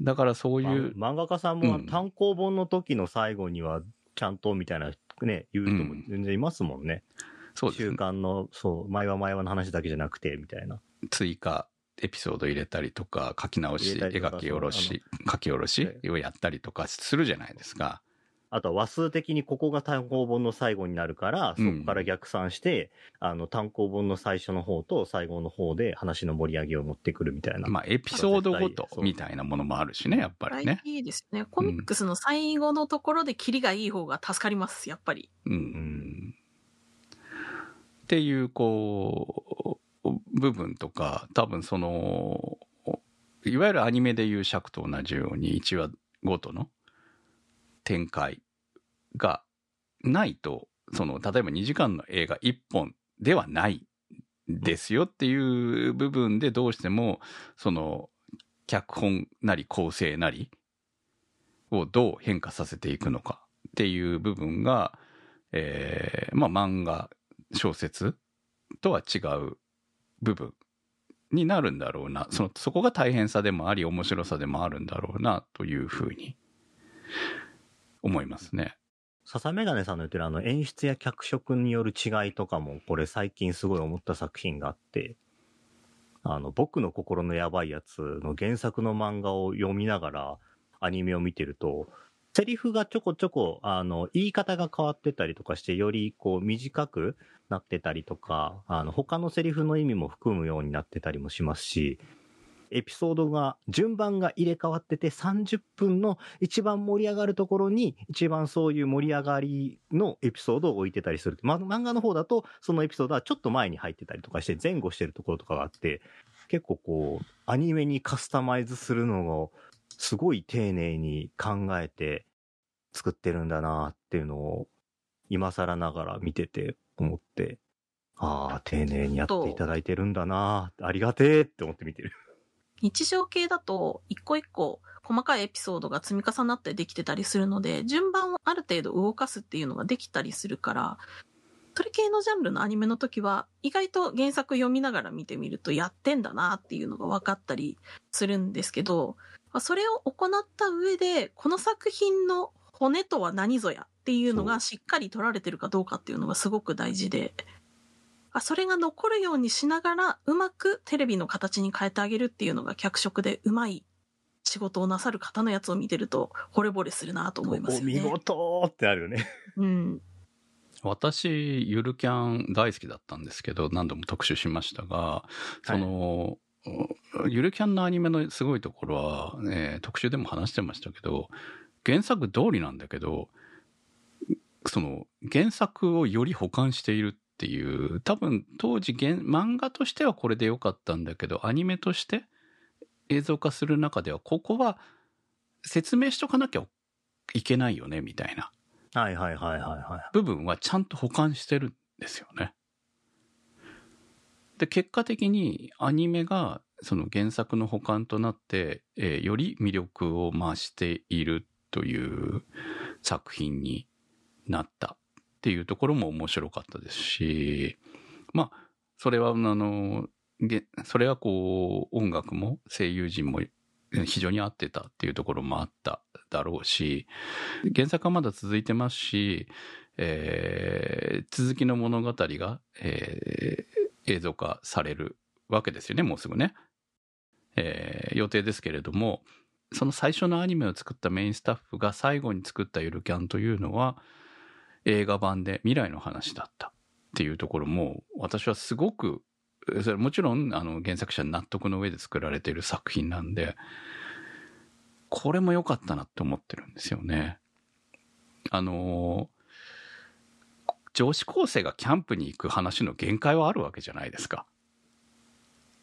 だからそうまあいう、漫画家さんうんも単行本の時の最後にはちゃんとみたいなね、言う人も全然いますもんね。週そうですね。刊の、そう、前は前はの話だけじゃなくて、みたいな。追加エピソード入れたりとか書き直し入れたりとか描き下ろし書き下ろしをやったりとかするじゃないですか。あとは話数的にここが単行本の最後になるから、そこから逆算して、あの、単行本の最初の方と最後の方で話の盛り上げを持ってくるみたいな。まあエピソードごとみたいなものもあるしねやっぱりね。いいですね。コミックスの最後のところでキリがいい方が助かります、やっぱり。うんんっていうこう部分とか多分そのいわゆるアニメでいう尺と同じように1話ごとの展開がないとその例えば2時間の映画1本ではないですよっていう部分でどうしてもその脚本なり構成なりをどう変化させていくのかっていう部分が、えーまあ漫画小説とは違う部分になるんだろうなそのそこが大変さでもあり面白さでもあるんだろうなというふうに思いますね。笹メガネさんの言ってるあの演出や脚色による違いとかも、これ最近すごい思った作品があって、あの、僕の心のやばいやつの原作の漫画を読みながらアニメを見てると、セリフがちょこちょこ、あの、言い方が変わってたりとかして、よりこう短くなってたりとか、あの、他のセリフの意味も含むようになってたりもしますし、エピソードが、順番が入れ替わってて30分の一番盛り上がるところに一番そういう盛り上がりのエピソードを置いてたりする。ま、漫画の方だとそのエピソードはちょっと前に入ってたりとかして前後してるところとかがあって、結構こう、アニメにカスタマイズするのをすごい丁寧に考えて作ってるんだなっていうのを今更ながら見てて思って、ああ、丁寧にやっていただいてるんだな。ありがてえって思って見てる。日常系だと一個一個細かいエピソードが積み重なってできてたりするので順番をある程度動かすっていうのができたりするからそれ系のジャンルのアニメの時は意外と原作読みながら見てみるとやってんだなっていうのが分かったりするんですけどまあそれを行った上でこの作品の骨とは何ぞやっていうのがしっかり取られてるかどうかっていうのがすごく大事で。あそれが残るようにしながら、うまくテレビの形に変えてあげるっていうのが脚色でうまい仕事をなさる方のやつを見てると、惚れ惚れするなと思いますよね。お見事ってあるよね。うん。私、ゆるキャン大好きだったんですけど、何度も特集しましたが、その、ゆるキャンのアニメのすごいところは、えー特集でも話してましたけど、原作通りなんだけど、その原作をより保管しているっていう、多分当時原漫画としてはこれで良かったんだけど、アニメとして映像化する中では、ここは説明しとかなきゃいけないよね、みたいなはいはいはいはいはい。部分はちゃんと保管してるんですよね。で、結果的にアニメがその原作の保管となって、えーより魅力を増しているという作品になったっていうところも面白かったですし、まあ、それは、あの、それはこう、音楽も声優陣も非常に合ってたっていうところもあっただろうし、原作はまだ続いてますし、えー続きの物語が、えー映像化されるわけですよね、もうすぐね。えー予定ですけれども、その最初のアニメを作ったメインスタッフが最後に作ったゆるキャンというのは、映画版で未来の話だったっていうところも、私はすごく、それもちろんあの原作者納得の上で作られている作品なんで、これも良かったなって思ってるんですよね。あの女子高生がキャンプに行く話の限界はあるわけじゃないですか。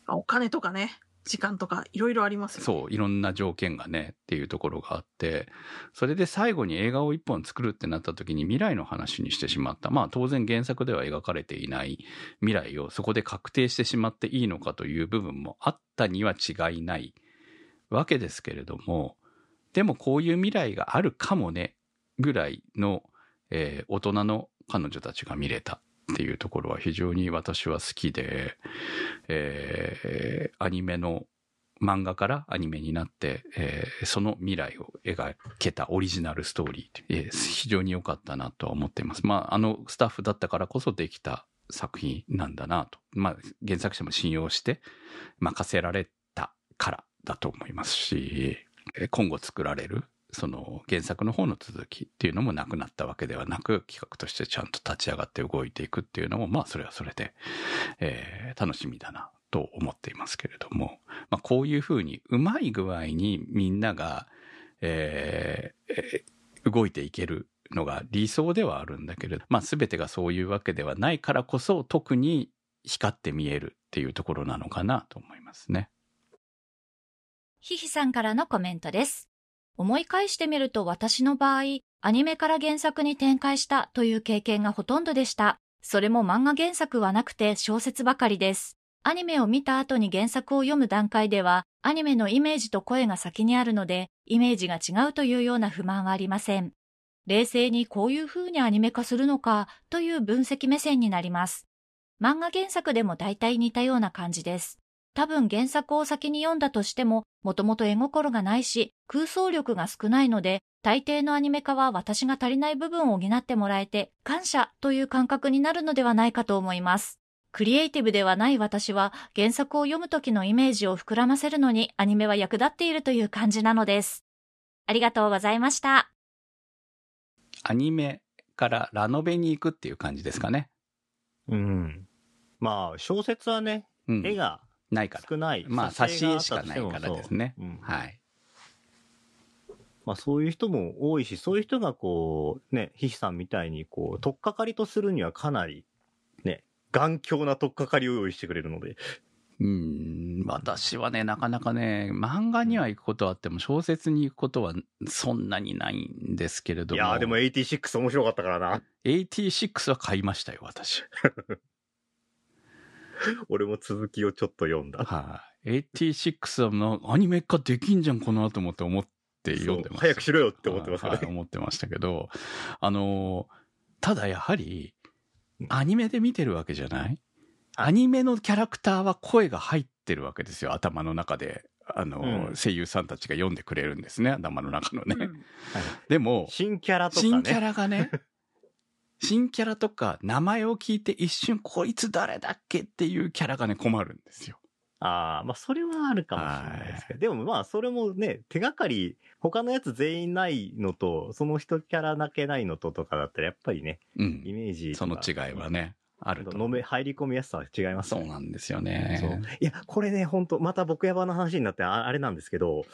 お金とかね、時間とかいろいろありますよ、ね。そう、いろんな条件がね、っていうところがあって、それで最後に映画を一本作るってなった時に未来の話にしてしまった。まあ当然原作では描かれていない未来をそこで確定してしまっていいのかという部分もあったには違いないわけですけれども、でもこういう未来があるかもね、ぐらいの、えー大人の彼女たちが見れたっていうところは非常に私は好きで、えーアニメの漫画からアニメになって、えーその未来を描けたオリジナルストーリーって、えー非常に良かったなとは思っています。まあ、あのスタッフだったからこそできた作品なんだなと。まあ、原作者も信用して任せられたからだと思いますし、今後作られるその原作の方の続きっていうのもなくなったわけではなく、企画としてちゃんと立ち上がって動いていくっていうのも、まあそれはそれで、えー楽しみだなと思っていますけれども、まあこういうふうにうまい具合にみんなが、えーえ動いていけるのが理想ではあるんだけれど、まあ全てがそういうわけではないからこそ特に光って見えるっていうところなのかなと思いますね。ひひさんからのコメントです。思い返してみると私の場合、アニメから原作に展開したという経験がほとんどでした。それも漫画原作はなくて小説ばかりです。アニメを見た後に原作を読む段階では、アニメのイメージと声が先にあるので、イメージが違うというような不満はありません。冷静にこういう風にアニメ化するのかという分析目線になります。漫画原作でも大体似たような感じです。多分原作を先に読んだとしても、もともと絵心がないし、空想力が少ないので、大抵のアニメ化は私が足りない部分を補ってもらえて、感謝という感覚になるのではないかと思います。クリエイティブではない私は、原作を読む時のイメージを膨らませるのにアニメは役立っているという感じなのです。ありがとうございました。アニメからラノベに行くっていう感じですかね。うん。まあ、小説はね、うん。絵がないから。少ない。まあ、挿絵しかないからですね。そううんはい。まあそういう人も多いし、そういう人がこう、ね、ヒヒさんみたいにこう、取っかかりとするにはかなり、ね、頑強な取っかかりを用意してくれるので。うん、私はね、なかなかね、漫画には行くことはあっても、小説に行くことはそんなにないんですけれども。いやーでも86面白かったからな。86は買いましたよ、私。俺も続きをちょっと読んだ。はい。86はなアニメ化できんじゃん、この後もって思って読んでます。そう早くしろよって思ってますよねはいはい思ってましたけど、あのーただやはり、アニメで見てるわけじゃない？アニメのキャラクターは声が入ってるわけですよ、頭の中で。あのーうん声優さんたちが読んでくれるんですね、頭の中のね。うんでも、新キャラとかね。新キャラがね、新キャラとか名前を聞いて一瞬こいつ誰だっけっていうキャラがね困るんですよ。ああ、まあそれはあるかもしれないですけど、でもまあそれもね、手がかり、他のやつ全員ないのと、その人キャラだけないのととかだったらやっぱりね、うんイ。メージとそのか違いはね、あると。飲め、入り込みやすさは違いますそうね。なんですよそうね。いや、これね、本当また僕やばの話になってああれなんですけど、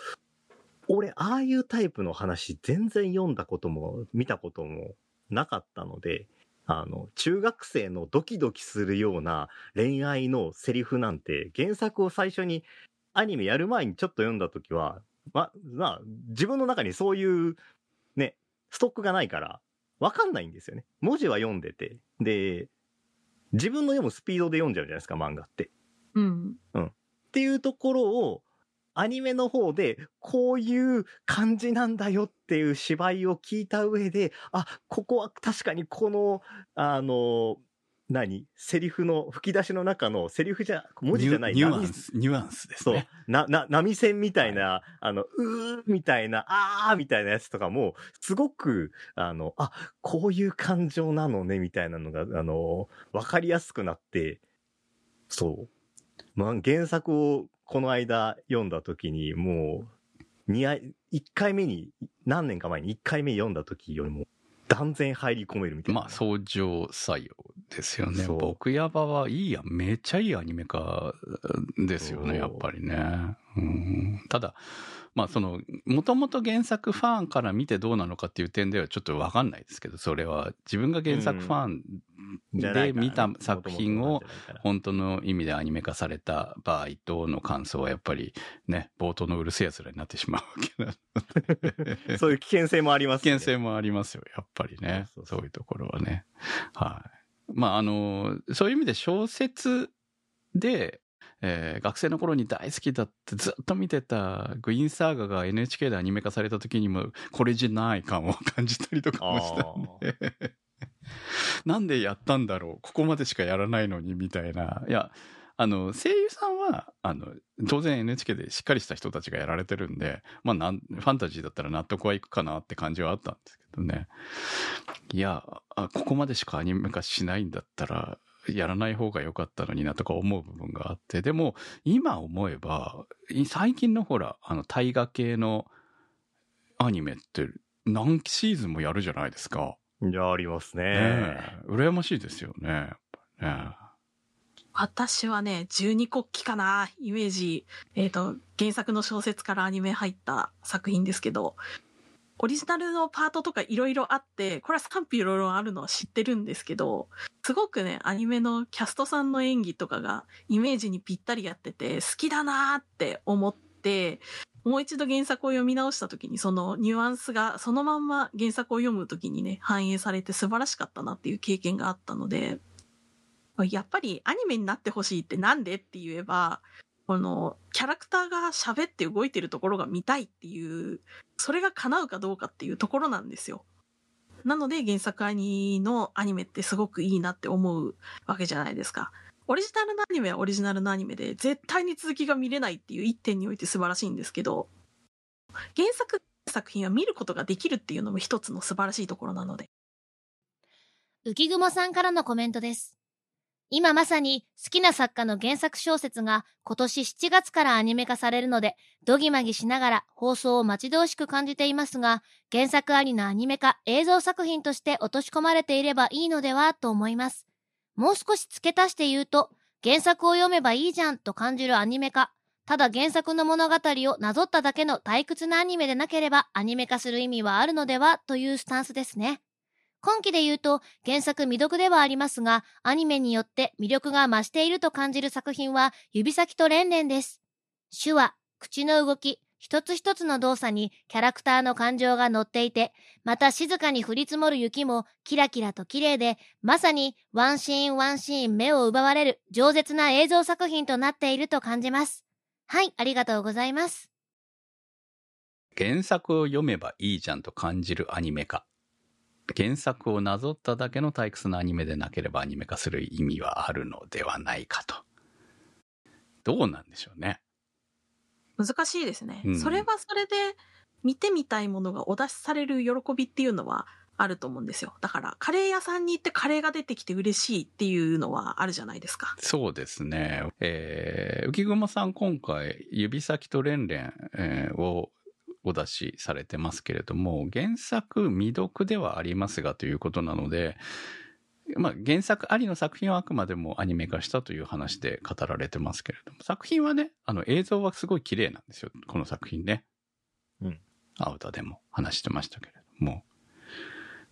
俺、ああいうタイプの話全然読んだことも見たこともなかったので、あの、中学生のドキドキするような恋愛のセリフなんて、原作を最初にアニメやる前にちょっと読んだ時は、ま、まあ、自分の中にそういう、ね、ストックがないから、わかんないんですよね。文字は読んでて。で、自分の読むスピードで読んじゃうじゃないですか、漫画って。うん。っていうところを、アニメの方で、こういう感じなんだよっていう芝居を聞いた上で、あ、ここは確かにこの、あの、何？セリフの、吹き出しの中のセリフじゃ、文字じゃないニュア波ンス、ニュアンスですそうね。。な、な、波線みたいな、あの、うーみたいな、あーみたいなやつとかも、すごく、あの、あ、こういう感情なのね、みたいなのが、あの、わかりやすくなって、そう。まあ、原作をこの間読んだ時に、もう、にあ、一回目に、何年か前に1回目読んだ時よりも、断然入り込めるみたいな。まあ、相乗作用ですよね。僕やばはいいや、めっちゃいいアニメ化ですよね、やっぱりね。うん、ただ、まあ、その、もともと原作ファンから見てどうなのかっていう点ではちょっとわかんないですけど、それは自分が原作ファンで見た作品を本当の意味でアニメ化された場合との感想はやっぱりね、冒頭のうるせえ奴らになってしまうわけなので。そういう危険性もあります危ね。険性もありますよ、やっぱりね。そういうところはね。はい。まあ、あの、そういう意味で小説で、えー学生の頃に大好きだってずっと見てたグイーンサーガが NHK でアニメ化された時にもこれじゃない感を感じたりとかもしたんで。なんでやったんだろうここまでしかやらないのにみたいな。いや、あの、声優さんは、あの、当然 NHK でしっかりした人たちがやられてるんで、まあなん、ファンタジーだったら納得はいくかなって感じはあったんですけどね。いや、あここまでしかアニメ化しないんだったら、やらない方が良かったのになとか思う部分があって、でも、今思えば、い最近のほら、あの、大河系のアニメって何シーズンもやるじゃないですか。いや、ありますね。ねえ羨ましいですよね。ね私はね、十二国旗かな、イメージ。えっ、と、原作の小説からアニメ入った作品ですけど、オリジナルのパートとかいろいろあって、これは賛否いろいろあるのは知ってるんですけど、すごくね、アニメのキャストさんの演技とかがイメージにぴったりやってて、好きだなーって思って、もう一度原作を読み直した時にそのニュアンスがそのまんま原作を読む時にね、反映されて素晴らしかったなっていう経験があったので、やっぱりアニメになってほしいってなんでって言えば、このキャラクターが喋って動いてるところが見たいっていう、それが叶うかどうかっていうところなんですよ。なので原作アニのアニメってすごくいいなって思うわけじゃないですか。オリジナルのアニメはオリジナルのアニメで絶対に続きが見れないっていう一点において素晴らしいんですけど、原作作品は見ることができるっていうのも一つの素晴らしいところなので。浮雲さんからのコメントです。今まさに好きな作家の原作小説が今年7月からアニメ化されるので、ドギマギしながら放送を待ち遠しく感じていますが、原作ありのアニメ化、映像作品として落とし込まれていればいいのではと思います。もう少し付け足して言うと、原作を読めばいいじゃんと感じるアニメ化。ただ原作の物語をなぞっただけの退屈なアニメでなければアニメ化する意味はあるのではというスタンスですね。今期で言うと原作未読ではありますが、アニメによって魅力が増していると感じる作品は指先と連々です。手話、口の動き、一つ一つの動作にキャラクターの感情が乗っていて、また静かに降り積もる雪もキラキラと綺麗で、まさにワンシーンワンシーン目を奪われる饒舌な映像作品となっていると感じます。はい、ありがとうございます。原作を読めばいいじゃんと感じるアニメ化。原作をなぞっただけの退屈なアニメでなければアニメ化する意味はあるのではないかと。どうなんでしょうね。難しいですね。うんそれはそれで見てみたいものがお出しされる喜びっていうのはあると思うんですよ。だから、カレー屋さんに行ってカレーが出てきて嬉しいっていうのはあるじゃないですか。そうですね。えー、浮雲さん今回、指先と連々、えーをお出しされてますけれども、原作未読ではありますがということなので、まあ原作ありの作品はあくまでもアニメ化したという話で語られてますけれども、作品はね、あの映像はすごい綺麗なんですよ、この作品ね。うん。アウタでも話してましたけれども。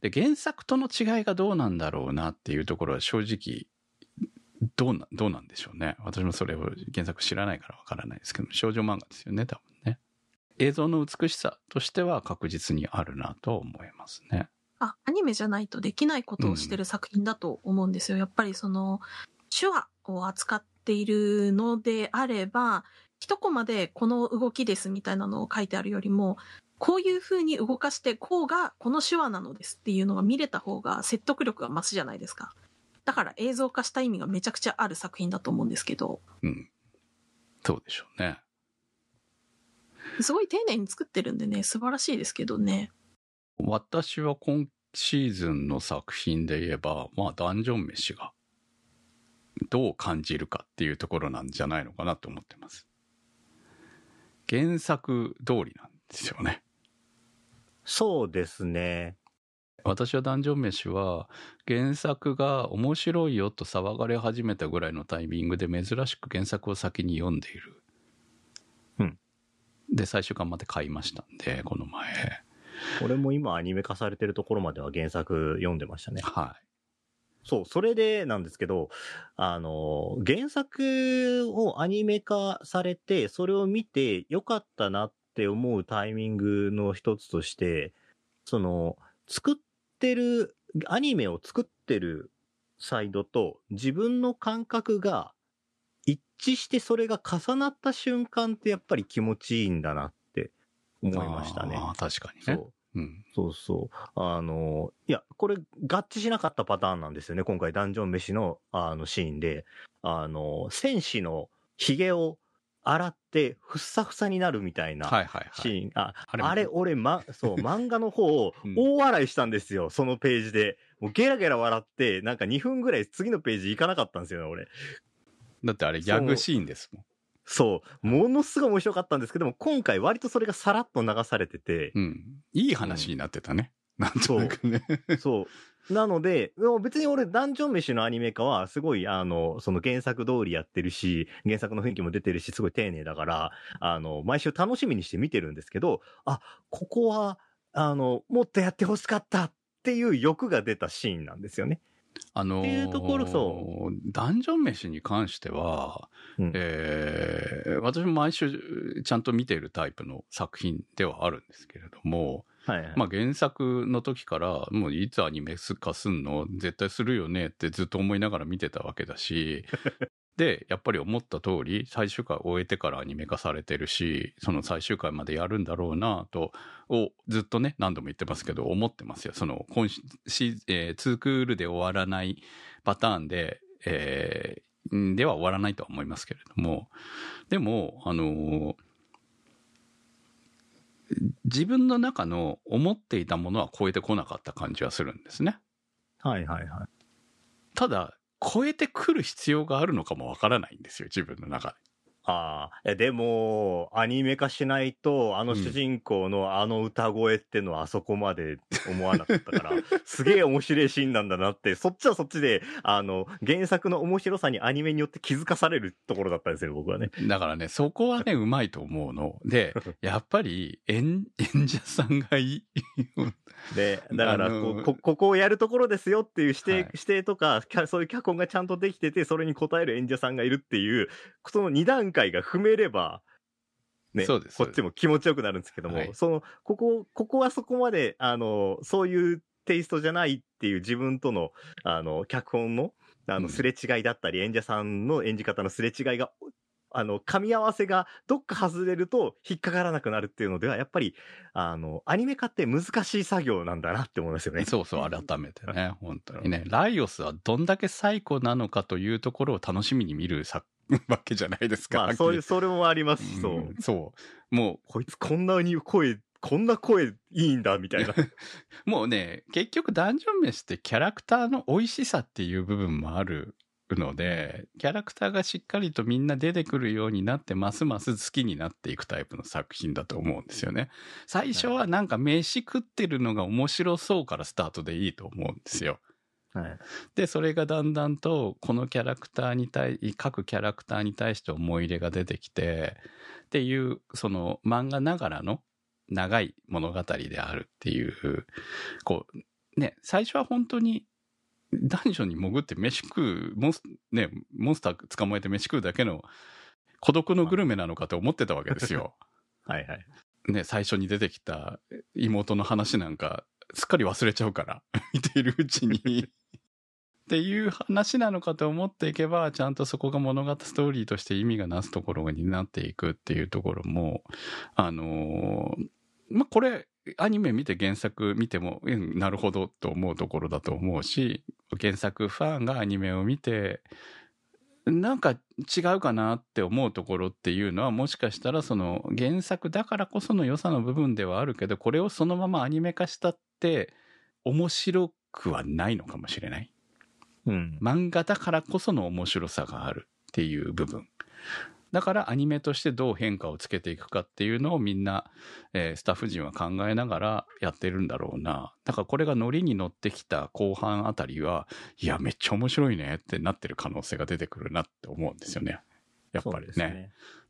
で、原作との違いがどうなんだろうなっていうところは正直、どうな、どうなんでしょうね。私もそれを原作知らないからわからないですけど、少女漫画ですよね、多分ね。映像の美しさとしては確実にあるなと思いますね。あ、アニメじゃないとできないことをしてる作品だと思うんですよ。やっぱりその、手話を扱っているのであれば、一コマでこの動きですみたいなのを書いてあるよりも、こういう風に動かして、こうがこの手話なのですっていうのが見れた方が説得力が増すじゃないですか。だから映像化した意味がめちゃくちゃある作品だと思うんですけど、うん。そうでしょうね。すごい丁寧に作ってるんでね、素晴らしいですけどね。私は今シーズンの作品で言えば、まあ、ダンジョン飯が、どう感じるかっていうところなんじゃないのかなと思ってます。原作通りなんですよね。そうですね。私はダンジョン飯は原作が面白いよと騒がれ始めたぐらいのタイミングで珍しく原作を先に読んでいる。うん。で、最終巻まで買いましたんで、この前。俺も今アニメ化されてるところまでは原作読んでましたね。はそう、それでなんですけど、あの、原作をアニメ化されて、それを見てよかったなって思うタイミングの一つとして、その、作ってる、アニメを作ってるサイドと自分の感覚が一致してそれが重なった瞬間ってやっぱり気持ちいいんだなって思い。いましたね。あー確かにね。そう。うん。そうそう。あの、いや、これ合致しなかったパターンなんですよね。今回ダンジョン飯のあのシーンで、あの、戦士の髭を洗ってふっさふさになるみたいなはいはいはい。シーン。あ、あれもあれ、俺、ま、そう、漫画の方をうん大笑いしたんですよ、そのページで。もうゲラゲラ笑って、なんか2分ぐらい次のページ行かなかったんですよね、俺。だってあれギャグシーンですもん。そう。ものすごい面白かったんですけども、今回割とそれがさらっと流されてて、うん。いい話になってたね。なんとなくね。そう。なので、でも別に俺、ダンジョン飯のアニメ化は、すごい、あの、その原作通りやってるし、原作の雰囲気も出てるし、すごい丁寧だから、あの、毎週楽しみにして見てるんですけど、あ、ここは、あの、もっとやってほしかったっていう欲が出たシーンなんですよね。あのーっていうところそダンジョン飯に関しては、うん。えー私も毎週ちゃんと見ているタイプの作品ではあるんですけれども、はい、はい。まあ原作の時から、もういつアニメ化すんの？絶対するよね？ってずっと思いながら見てたわけだし、で、やっぱり思った通り、最終回終えてからアニメ化されてるし、その最終回までやるんだろうなと、をずっとね、何度も言ってますけど、思ってますよ。その、今シシえー、ツークールで終わらないパターンで、えーんでは終わらないとは思いますけれども、でも、あのー自分の中の思っていたものは超えてこなかった感じはするんですね。はいはいはい。ただ、超えてくる必要があるのかもわからないんですよ、自分の中で。ああ、でも、アニメ化しないと、あの主人公のあの歌声ってのはあそこまで思わなかったから、すげえ面白いシーンなんだなって、そっちはそっちで、あの、原作の面白さにアニメによって気づかされるところだったんですよ、僕はね。だからね、そこはね、うまいと思うの。で、やっぱり演、演者さんがいい。で、だからこ、こ、ここをやるところですよっていう指定、はい指定とか、そういう脚本がちゃんとできてて、それに応える演者さんがいるっていう、その二段階が踏めれば、ね、こっちも気持ちよくなるんですけども、はい。その、ここ、ここはそこまで、あの、そういうテイストじゃないっていう自分との、あの、脚本の、あの、うん。すれ違いだったり、演者さんの演じ方のすれ違いが、あの、噛み合わせがどっか外れると引っかからなくなるっていうのでは、やっぱり、あの、アニメ化って難しい作業なんだなって思いますよね。そうそう、改めてね、本当にね。ライオスはどんだけ最古なのかというところを楽しみに見るさわけじゃないですか。まあ、そういう、それもありますそう。んそう。もこいつこんなに声こんな声いいんだ、みたいな。もうね、結局ダンジョン飯ってキャラクターの美味しさっていう部分もあるので、キャラクターがしっかりとみんな出てくるようになって、ますます好きになっていくタイプの作品だと思うんですよね。最初はなんか飯食ってるのが面白そうからスタートでいいと思うんですよ。はい。で、それがだんだんと、このキャラクターに対、各キャラクターに対して思い入れが出てきて、っていう、その漫画ながらの長い物語であるっていう、こう、ね、最初は本当に、ダンジョンに潜って飯食う、モンス、ね、モンスター捕まえて飯食うだけの孤独のグルメなのかと思ってたわけですよ。はいはい。ね、最初に出てきた妹の話なんか、すっかり忘れちゃうから、見ているうちに。っていう話なのかと思っていけば、ちゃんとそこが物語ストーリーとして意味がなすところになっていくっていうところも、あのーまあ、これ、アニメ見て原作見ても、うん、なるほどと思うところだと思うし、原作ファンがアニメを見て、なんか違うかなって思うところっていうのはもしかしたらその原作だからこその良さの部分ではあるけどこれをそのままアニメ化したって面白くはないのかもしれない。うん。漫画だからこその面白さがあるっていう部分。だからアニメとしてどう変化をつけていくかっていうのをみんな、えースタッフ陣は考えながらやってるんだろうな。だからこれがノリに乗ってきた後半あたりは、いや、めっちゃ面白いねってなってる可能性が出てくるなって思うんですよね。やっぱりね。そ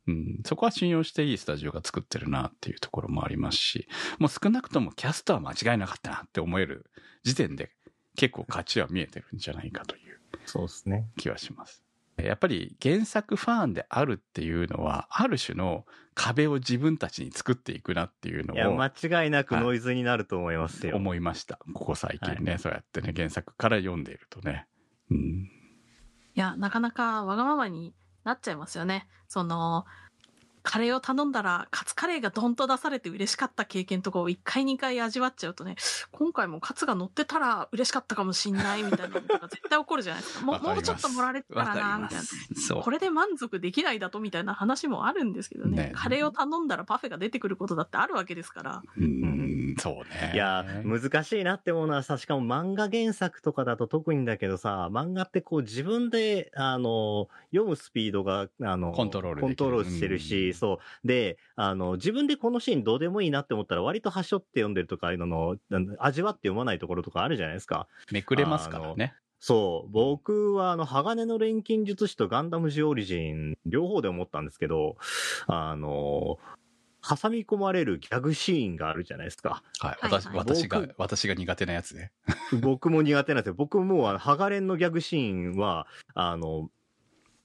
うん、そこは信用していいスタジオが作ってるなっていうところもありますし、もう少なくともキャストは間違いなかったなって思える時点で結構価値は見えてるんじゃないかという。気はします。やっぱり原作ファンであるっていうのは、ある種の壁を自分たちに作っていくなっていうのをいや、間違いなくノイズになると思いますよ。思いました。ここ最近ね、はそうやってね、原作から読んでいるとね。うん。いや、なかなかわがままになっちゃいますよね。その、カレーを頼んだら、カツカレーがドンと出されて嬉しかった経験とかを1回2回味わっちゃうとね、今回もカツが乗ってたら嬉しかったかもしんないみたいなのが絶対起こるじゃないですか。もうもうちょっと盛られてたらな、みたいな。す。そうこ。れで満足できないだとみたいな話もあるんですけどねねカレーを頼んだらパフェが出てくることだってあるわけですから。うん、そうね。いや、難しいなって思うのはさ、しかも漫画原作とかだと特にだけどさ、漫画ってこう自分で、あの、読むスピードが、あの、コントロールできるコントロールしてるし、うんそう。で、あの、自分でこのシーンどうでもいいなって思ったら割と端折って読んでるとか、ああいうのの、味わって読まないところとかあるじゃないですか。めくれますからね。そう。僕は、あの、鋼の錬金術師とガンダムジオリジン、両方で思ったんですけど、あの、挟み込まれるギャグシーンがあるじゃないですか。はい。はい私、はい私が僕、私が苦手なやつね。僕も苦手なんですよ。僕もう、あの、ハガレンのギャグシーンは、あの、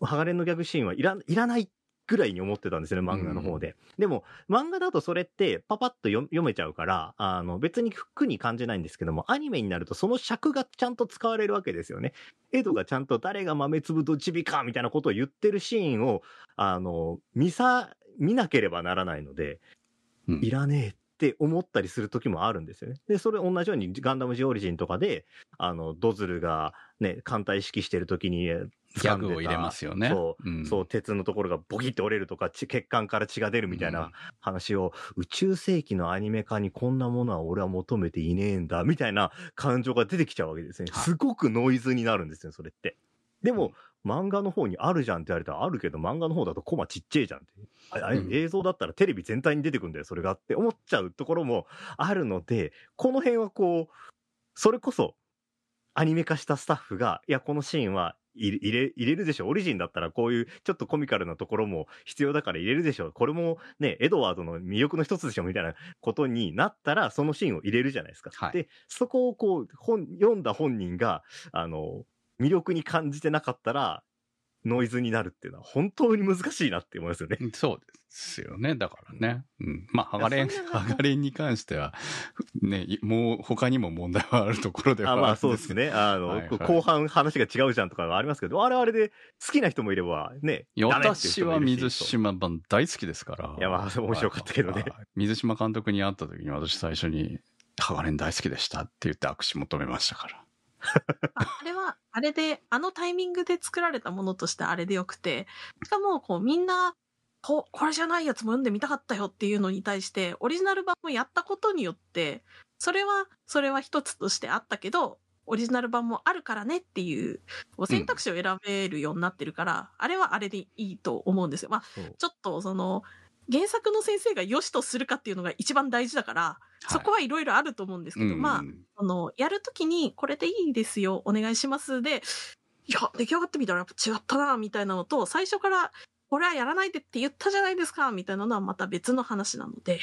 ハガレンのギャグシーンはいら、いらないぐらいに思ってたんですよね、漫画の方で。でも、漫画だとそれってパパッと読読めちゃうから、あの、別に苦に感じないんですけども、アニメになるとその尺がちゃんと使われるわけですよね。エドがちゃんと誰が豆粒とチビかみたいなことを言ってるシーンを、あの、見さ、見なければならないので、うんいらねえって思ったりする時もあるんですよね。で、それ同じようにガンダムジオリジンとかで、あの、ドズルがね、艦隊指揮してる時に、ギャグを入れますよね。そう、んそう、鉄のところがボキって折れるとか、血血管から血が出るみたいうんな話を、宇宙世紀のアニメ化にこんなものは俺は求めていねえんだ、みたいな感情が出てきちゃうわけですね。はいすごくノイズになるんですよ、それって。でも、漫画の方にあるじゃんって言われたらあるけど、漫画の方だとコマちっちゃいじゃんって。ああれうん映像だったらテレビ全体に出てくるんだよ、それがって思っちゃうところもあるので、この辺はこう、それこそ、アニメ化したスタッフが、いや、このシーンは入れ、入れ、るでしょ？オリジンだったらこういうちょっとコミカルなところも必要だから入れるでしょ？これもね、エドワードの魅力の一つでしょ、みたいなことになったら、そのシーンを入れるじゃないですか。はいで、そこをこう、本、読んだ本人が、あの、魅力に感じてなかったら、ノイズになるっていうのは本当に難しいなって思いますよね。そうですよね。だからね。うん。まあ、ハガレン、ハガレンに関しては、ね、いもう他にも問題はあるところではあまあそうですね。あの、はいはい後半話が違うじゃんとかがありますけど、あれはあれで好きな人もいればね、私はい水島版大好きですから。いやまあ面白かったけどね水島監督に会った時に私最初に、ハガレン大好きでしたって言って握手求めましたから。ああれは、あれで、あのタイミングで作られたものとしてあれでよくて、しかも、こう、みんな、ここれじゃないやつも読んでみたかったよっていうのに対して、オリジナル版をやったことによって、それは、それは一つとしてあったけど、オリジナル版もあるからねっていう、選択肢を選べるようになってるから、あれはあれでいいと思うんですよ。まあ、ちょっとその、原作の先生が良しとするかっていうのが一番大事だから、そこはいろいろあると思うんですけど、うんまあ、あの、やるときに、これでいいですよ、お願いしますで、いや、出来上がってみたらやっぱ違ったな、みたいなのと、最初から、これはやらないでって言ったじゃないですか、みたいなのはまた別の話なので。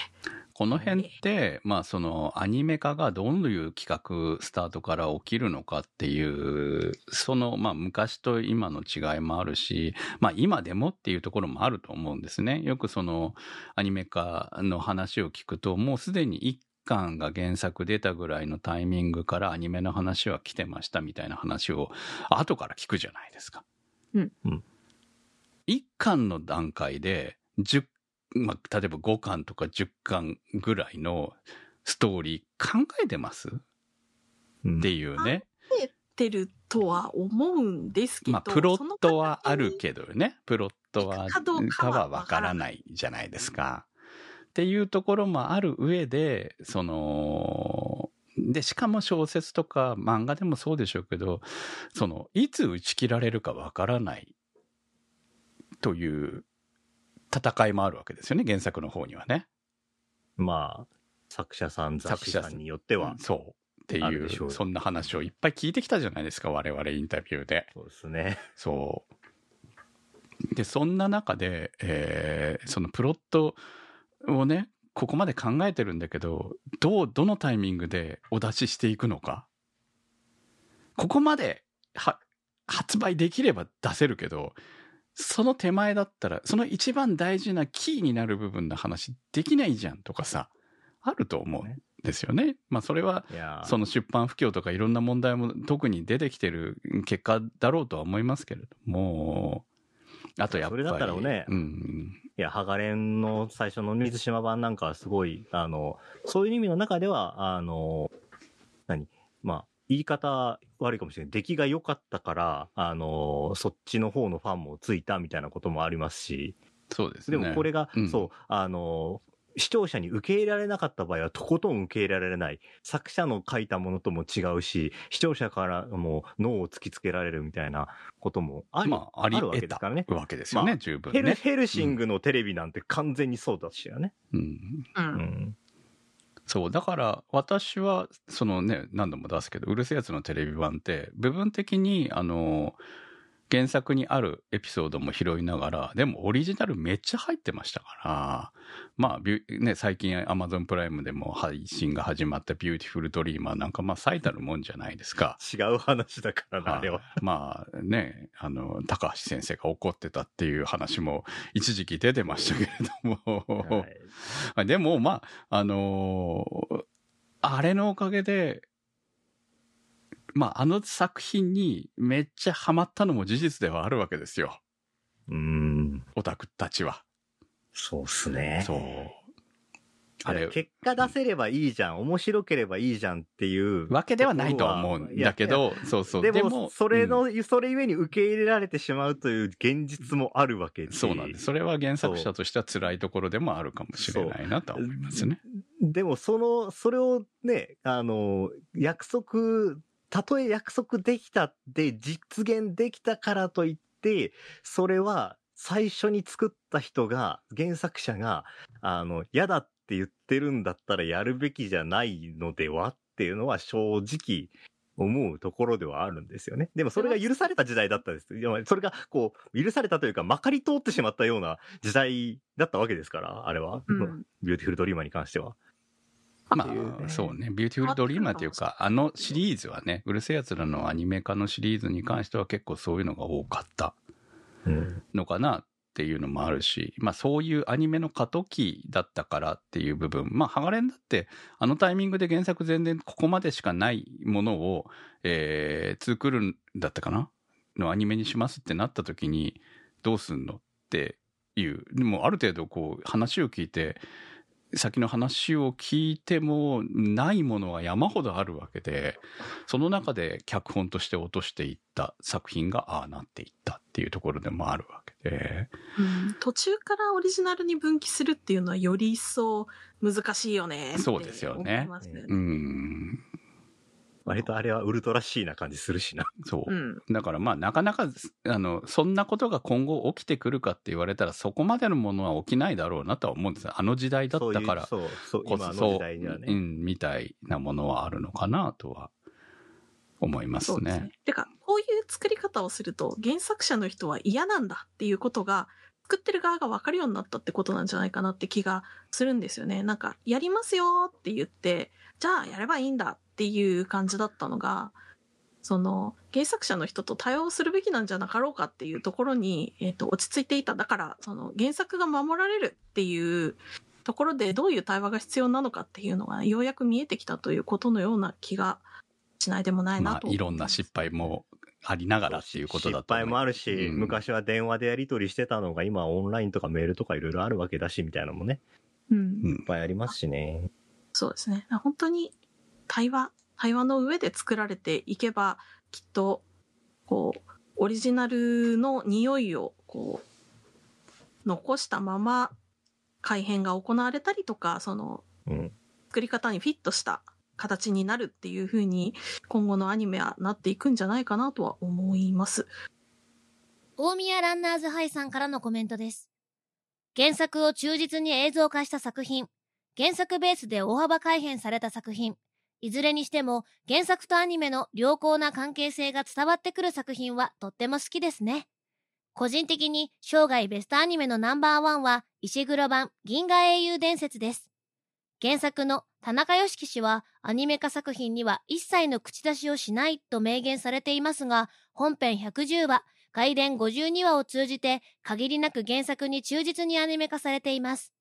この辺って、まあそのアニメ化がどういう企画スタートから起きるのかっていう、そのまあ昔と今の違いもあるし、まあ今でもっていうところもあると思うんですね。よくそのアニメ化の話を聞くと、もうすでに一巻が原作出たぐらいのタイミングからアニメの話は来てましたみたいな話を後から聞くじゃないですか。うんうん一巻の段階で10まあ、例えば5巻とか10巻ぐらいのストーリー考えてます？うんっていうね。てるとは思うんですけど。まあ、プロットはあるど。けどね。プロットは、かどうかかははわからないじゃないですか。っていうところもある上で、その、で、しかも小説とか漫画でもそうでしょうけど、その、いつ打ち切られるかわからないという戦いもあるわけですよね、原作の方にはね。まあ、作者さん、雑誌さんによっては。そう。っていう、そんな話をいっぱい聞いてきたじゃないですか、我々インタビューで。そうですね。そう。で、そんな中で、えーそのプロットをね、ここまで考えてるんだけど、どう、どのタイミングでお出ししていくのか。ここまで、は、発売できれば出せるけど、その手前だったら、その一番大事なキーになる部分の話できないじゃんとかさ、あると思うんですよね。まあそれはその出版不況とかいろんな問題も特に出てきてる結果だろうとは思いますけれども、あとやっぱり。それだったらねうん。いや、ハガレンの最初の水島版なんかはすごい、あの、そういう意味の中では、あの、何まあ、言い方悪いかもしれない。出来が良かったから、あの、そっちの方のファンもついたみたいなこともありますし、そうですね。でもこれが、うんそう、あの、視聴者に受け入れられなかった場合はとことん受け入れられない。作者の書いたものとも違うし、視聴者からも脳を突きつけられるみたいなこともあり,、まあ、ありるわけ得たですからね。わけですよね、まあ十分ヘルね。ヘルシングのテレビなんて完全にそうだしよね。うん。う。うんん。そう、だから私は、そのね、何度も出すけど、うるせえやつのテレビ版って、部分的に、あの、原作にあるエピソードも拾いながら、でもオリジナルめっちゃ入ってましたから、まあ、ね、最近 Amazon プライムでも配信が始まったビューティフルドリーマーなんか、まあ最たるもんじゃないですか。違う話だからな、あれは。はいまあね、あの、高橋先生が怒ってたっていう話も一時期出てましたけれども、はいまあ でも、まあ、あのーあれのおかげで、まあ、あの作品にめっちゃハマったのも事実ではあるわけですよ。うーん。オタクたちは。そうっすね。そう。あれ、結果出せればいいじゃん、面白ければいいじゃんっていう。わけではないとは思うんだけど、そうそう。でも、それうんの、それゆえに受け入れられてしまうという現実もあるわけで。そうなんです。それは原作者としては辛いところでもあるかもしれないなとは思いますね。でも、その、それをね、あの、約束、たとえ約束できたって実現できたからといって、それは最初に作った人が、原作者が、あの、嫌だって言ってるんだったらやるべきじゃないのではっていうのは正直思うところではあるんですよね。でもそれが許された時代だったんです。それがこう、許されたというか、まかり通ってしまったような時代だったわけですから、あれは。うん ビューティフルドリーマーに関しては。まあ、そうね。ビューティフルドリーマーっていうか、あのシリーズはね、うる星やつらのアニメ化のシリーズに関しては結構そういうのが多かったうん。のかなっていうのもあるし、まあそういうアニメの過渡期だったからっていう部分、まあハガレンだってあのタイミングで原作全然ここまでしかないものを、えー、作るんだったかな？のアニメにしますってなった時にどうすんのっていう、でもある程度こう話を聞いて、先の話を聞いてもないものは山ほどあるわけで、その中で脚本として落としていった作品がああなっていったっっていうところでもあるわけで、うん。途中からオリジナルに分岐するっていうのはより一層難しいよねってそうですよね。うん、割とあれはウルトラシーな感じするしな。そうう。ん。だからまあなかなかあのそんなことが今後起きてくるかって言われたらそこまでのものは起きないだろうなとは思うんですよあの時代だったからそうそう、今の時代にはうね。ん、みたいなものはあるのかなとは思いますね。すね。てか、こういう作り方をすると、原作者の人は嫌なんだっていうことが、作ってる側が分かるようになったってことなんじゃないかなって気がするんですよね。なんか、やりますよって言って、じゃあやればいいんだっていう感じだったのが、その、原作者の人と対話をするべきなんじゃなかろうかっていうところに、えっ、と、落ち着いていた。だから、その、原作が守られるっていうところで、どういう対話が必要なのかっていうのが、ようやく見えてきたということのような気がしないでもないなと、まあいろんな失敗もありながらっていうことだと失敗もあるし、うん昔は電話でやり取りしてたのが今はオンラインとかメールとかいろいろあるわけだしみたいなのもね、うんうんいっぱいありますしね。そうですね。本当に対話、対話の上で作られていけば、きっと、こう、オリジナルの匂いを、こう、残したまま改変が行われたりとか、その、うん。作り方にフィットした形になるっていう風に、今後のアニメはなっていくんじゃないかなとは思います。大宮ランナーズハイさんからのコメントです。原作を忠実に映像化した作品、原作ベースで大幅改変された作品、いずれにしても原作とアニメの良好な関係性が伝わってくる作品はとっても好きですね。個人的に生涯ベストアニメのナンバーワンは石黒版銀河英雄伝説です。原作の田中良樹氏はアニメ化作品には一切の口出しをしないと明言されていますが、本編110話、外伝52話を通じて限りなく原作に忠実にアニメ化されています。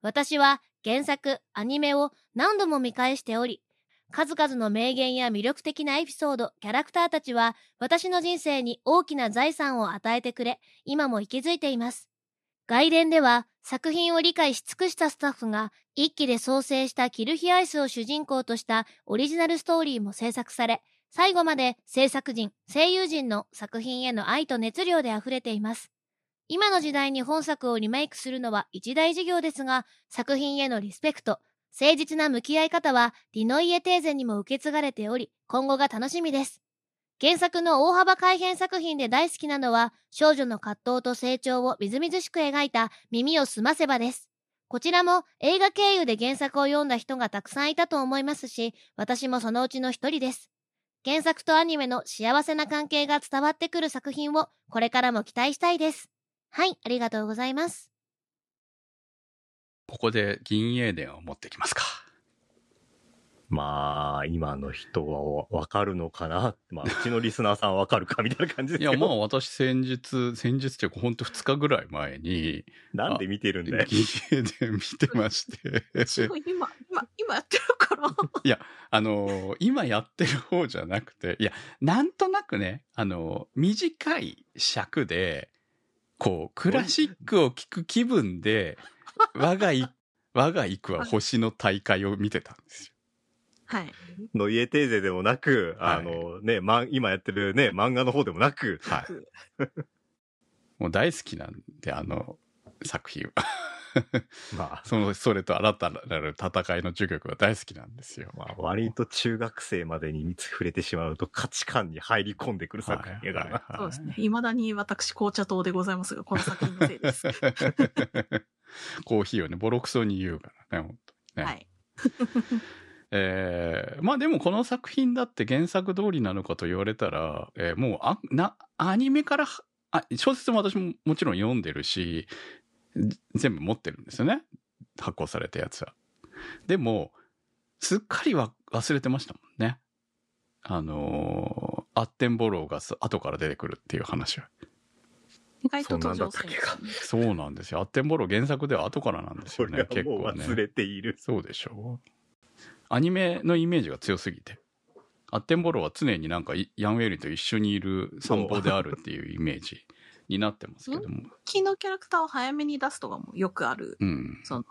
私は原作、アニメを何度も見返しており、数々の名言や魅力的なエピソード、キャラクターたちは私の人生に大きな財産を与えてくれ、今も息づいています。外伝では作品を理解し尽くしたスタッフが一気で創生したキルヒアイスを主人公としたオリジナルストーリーも制作され、最後まで制作陣、声優陣の作品への愛と熱量で溢れています。今の時代に本作をリメイクするのは一大事業ですが、作品へのリスペクト、誠実な向き合い方はディノイエテーゼにも受け継がれており、今後が楽しみです。原作の大幅改変作品で大好きなのは、少女の葛藤と成長をみずみずしく描いた耳をすませばです。こちらも映画経由で原作を読んだ人がたくさんいたと思いますし、私もそのうちの一人です。原作とアニメの幸せな関係が伝わってくる作品をこれからも期待したいです。はい、ありがとうございます。ここで銀英伝を持ってきますか。まあ、今の人はわかるのかな。まあ、うちのリスナーさんはわかるかみたいな感じですけど。いや、まあ私先日、先日 っていうかほんと2日ぐらい前に、なんで見てるんだよ。銀英伝見てまして。すごい今、今、今やってるから。あのー今やってる方じゃなくて、いや、なんとなくね、あのー短い尺で、こう、クラシックを聴く気分で、我がい、我が行くは星の大会を見てたんですよ。はい。の家テーゼでもなく、はいあのね、ま、今やってるね、漫画の方でもなく、はい。もう大好きなんで、あの作品は。まあ、その、それと新たなる戦いの呪曲は大好きなんですよ。まあ、割と中学生までに触れてしまうと価値観に入り込んでくる作品やからな。そうですね。未だに私紅茶糖でございますが、この作品のせいです。コーヒーをね、ボロクソに言うからね、本当にね。はい。えーまあでもこの作品だって原作通りなのかと言われたら、えーもうあなアニメからはあ小説も私ももちろん読んでるしぜ全部持ってるんですよね発行されたやつは。でもすっかりは忘れてましたもんね。あのーアッテンボローがさ後から出てくるっていう話は。意外と登場するね。そうなんですよ。アッテンボロー原作では後からなんですそよね。結構ね。忘れている。そうでしょう。アニメのイメージが強すぎて。アッテンボローは常になんかいヤンウェリと一緒にいる散歩であるっていうイメージになってますけども。キーのキャラクターを早めに出すとかもよくある、うん。その、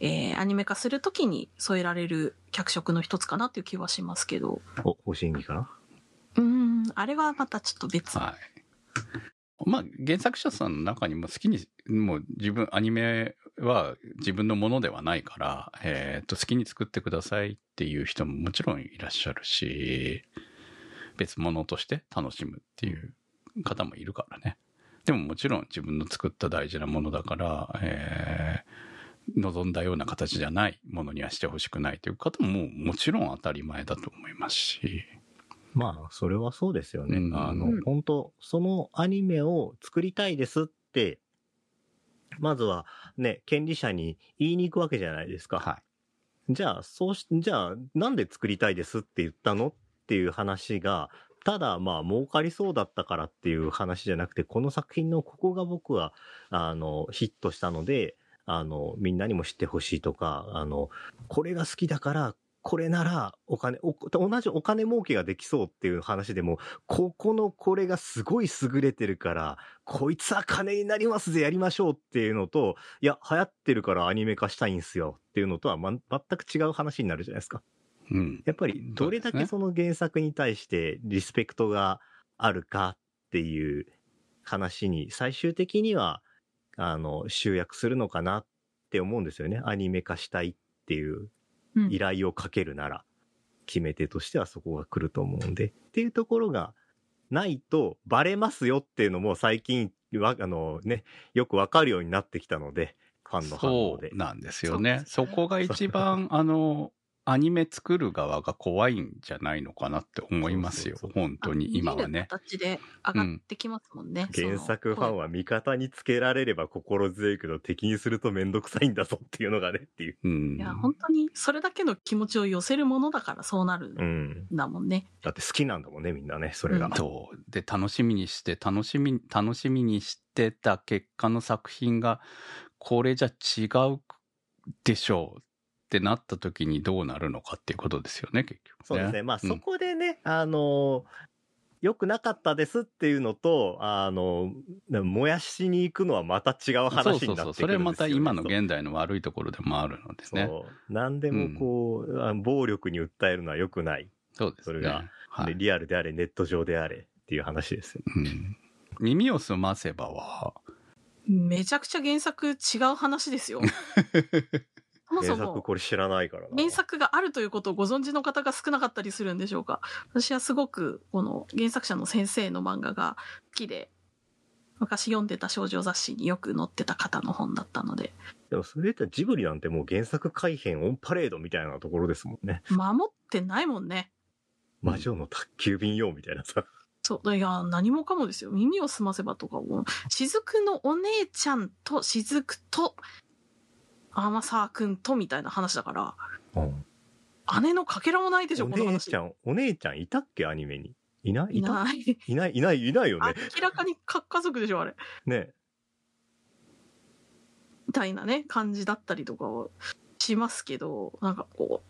えー、アニメ化するときに添えられる脚色の一つかなっていう気はしますけど。お、星演技かな？うーん、あれはまたちょっと別。はい。まあ、原作者さんの中にも好きに、もう自分、アニメは自分のものではないから、えっ、と、好きに作ってくださいっていう人ももちろんいらっしゃるし、別物として楽しむっていう方もいるからね。でももちろん自分の作った大事なものだから、えー望んだような形じゃないものにはしてほしくないという方ももちろん当たり前だと思いますし。まあ、それはそうですよね。うんあのうん、本当そのアニメを作りたいですって、まずはね、権利者に言いに行くわけじゃないですか。はい。じゃあ、そうし、じゃあ、なんで作りたいですって言ったのっていう話が、ただ、まあ、儲かりそうだったからっていう話じゃなくて、この作品のここが僕は、あの、ヒットしたので、あの、みんなにも知ってほしいとか、あの、これが好きだから、これならお金、お同じお金儲けができそうっていう話でも、ここのこれがすごい優れてるから、こいつは金になりますぜ、やりましょうっていうのと、いや、流行ってるからアニメ化したいんすよっていうのとは、ま、全く違う話になるじゃないですか。うん。やっぱり、どれだけその原作に対してリスペクトがあるかっていう話に、最終的には、あの、集約するのかなって思うんですよね。アニメ化したいっていううん依頼をかけるなら、決め手としてはそこが来ると思うんで、っていうところがないとバレますよっていうのも最近わ、あのね、よくわかるようになってきたので、ファンの反応でそう。なんですよね。そこが一番、あの、アニメ作る側が怖いんじゃないのかなって思いますよ。そうそうそう本当に今はね。形で上がってきますもんね。その原作ファンは味方につけられれば心強いけど敵にするとめんどくさいんだぞっていうのがねっていう。うん。いや、本当にそれだけの気持ちを寄せるものだからそうなるうんん。だもんね。だって好きなんだもんね、みんなね、それが。うんそう。で、楽しみにして、楽しみ、楽しみにしてた結果の作品が、これじゃ違うでしょうってなった時にどうなるのかっていうことですよね、結局、ね。そうですね。まあ、うんそこでね、あの良くなかったですっていうのと、あの、燃やしに行くのはまた違う話になってくるんですよ、ね。そうそうそう。それまた今の現代の悪いところでもあるのでね。そう。何でもこう、あ暴力に訴えるのは良くない。そうですね。それがはい。でリアルであれ、ネット上であれっていう話ですよね。うん耳を澄ませばは、めちゃくちゃ原作違う話ですよ。そもそ原作もこれ知らないからな。原作があるということをご存知の方が少なかったりするんでしょうか？私はすごくこの原作者の先生の漫画が好きで、昔読んでた少女雑誌によく載ってた方の本だったので、でもそれ言ったらジブリなんてもう原作改編オンパレードみたいなところですもんね。守ってないもんね。魔女の宅急便用みたいなさ。そう。いや、何もかもですよ。耳を澄ませばとかも、雫のお姉ちゃんと雫と、天沢くんとみたいな話だから、姉のかけらもないでしょ、おこの話。姉ちゃん、お姉ちゃんいたっけ？アニメに？いない？いない。いない、いない、いないよね。明らかに核家族でしょ、あれ。ね。みたいなね、感じだったりとかをしますけど、なんかこう、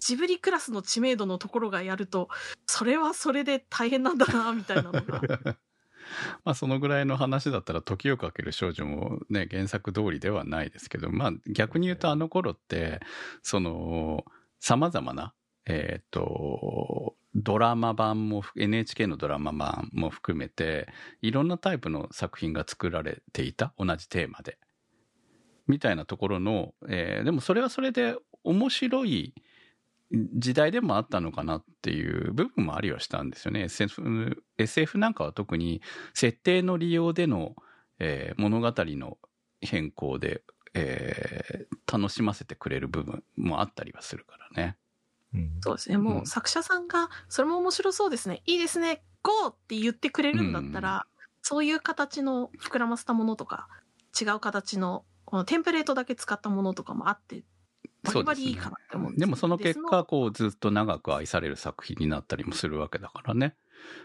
ジブリクラスの知名度のところがやると、それはそれで大変なんだな、みたいなのが。まあそのぐらいの話だったら時をかける少女もね原作通りではないですけどまあ逆に言うとあの頃ってその様々なえっ、とドラマ版も NHK のドラマ版も含めていろんなタイプの作品が作られていた同じテーマで。みたいなところの、えーでもそれはそれで面白い時代でもあったのかなっていう部分もありはしたんですよね。SF, SF なんかは特に設定の利用での、えー物語の変更で、えー楽しませてくれる部分もあったりはするからね。そうですね。もうんう作者さんが、それも面白そうですね。いいですね。ゴーって言ってくれるんだったら、そういう形の膨らませたものとか、違う形の、このテンプレートだけ使ったものとかもあって、バリバリいいかなって思うんですよでもその結で果、こうずっと長く愛される作品になったりもするわけだからね。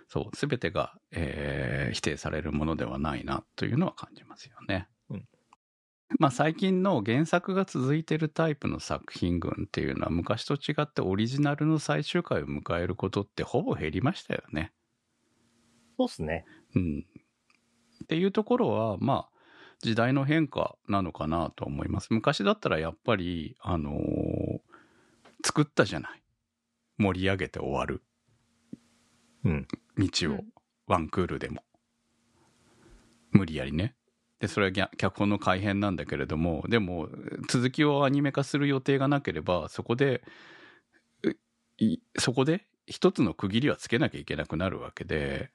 そう、すべてが、えー否定されるものではないなというのは感じますよね。うんまあ最近の原作が続いてるタイプの作品群っていうのは昔と違ってオリジナルの最終回を迎えることってほぼ減りましたよね。そうっすね。うん。っていうところは、まあ、時代の変化なのかなと思います。昔だったらやっぱり、あのー作ったじゃない。盛り上げて終わるうん。道を、うんワンクールでも。無理やりね。で、それは逆脚本の改編なんだけれども、でも、続きをアニメ化する予定がなければ、そこで、そこで一つの区切りはつけなきゃいけなくなるわけで、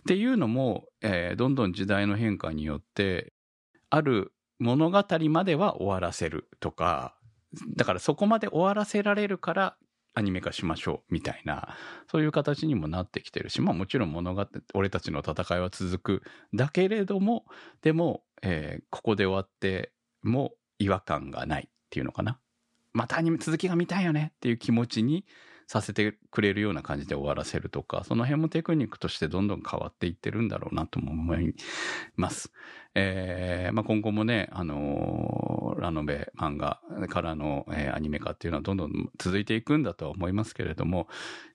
っていうのも、えーどんどん時代の変化によって、ある物語までは終わらせるとか、だからそこまで終わらせられるからアニメ化しましょうみたいな、そういう形にもなってきてるし、まあもちろん物語、俺たちの戦いは続く。だけれども、でも、えーここで終わっても違和感がないっていうのかな。またアニメ続きが見たいよねっていう気持ちにさせてくれるような感じで終わらせるとか、その辺もテクニックとしてどんどん変わっていってるんだろうなとも思います。えーまあ、今後もね、あのーラノベ漫画からの、えーアニメ化っていうのはどんどん続いていくんだとは思いますけれども、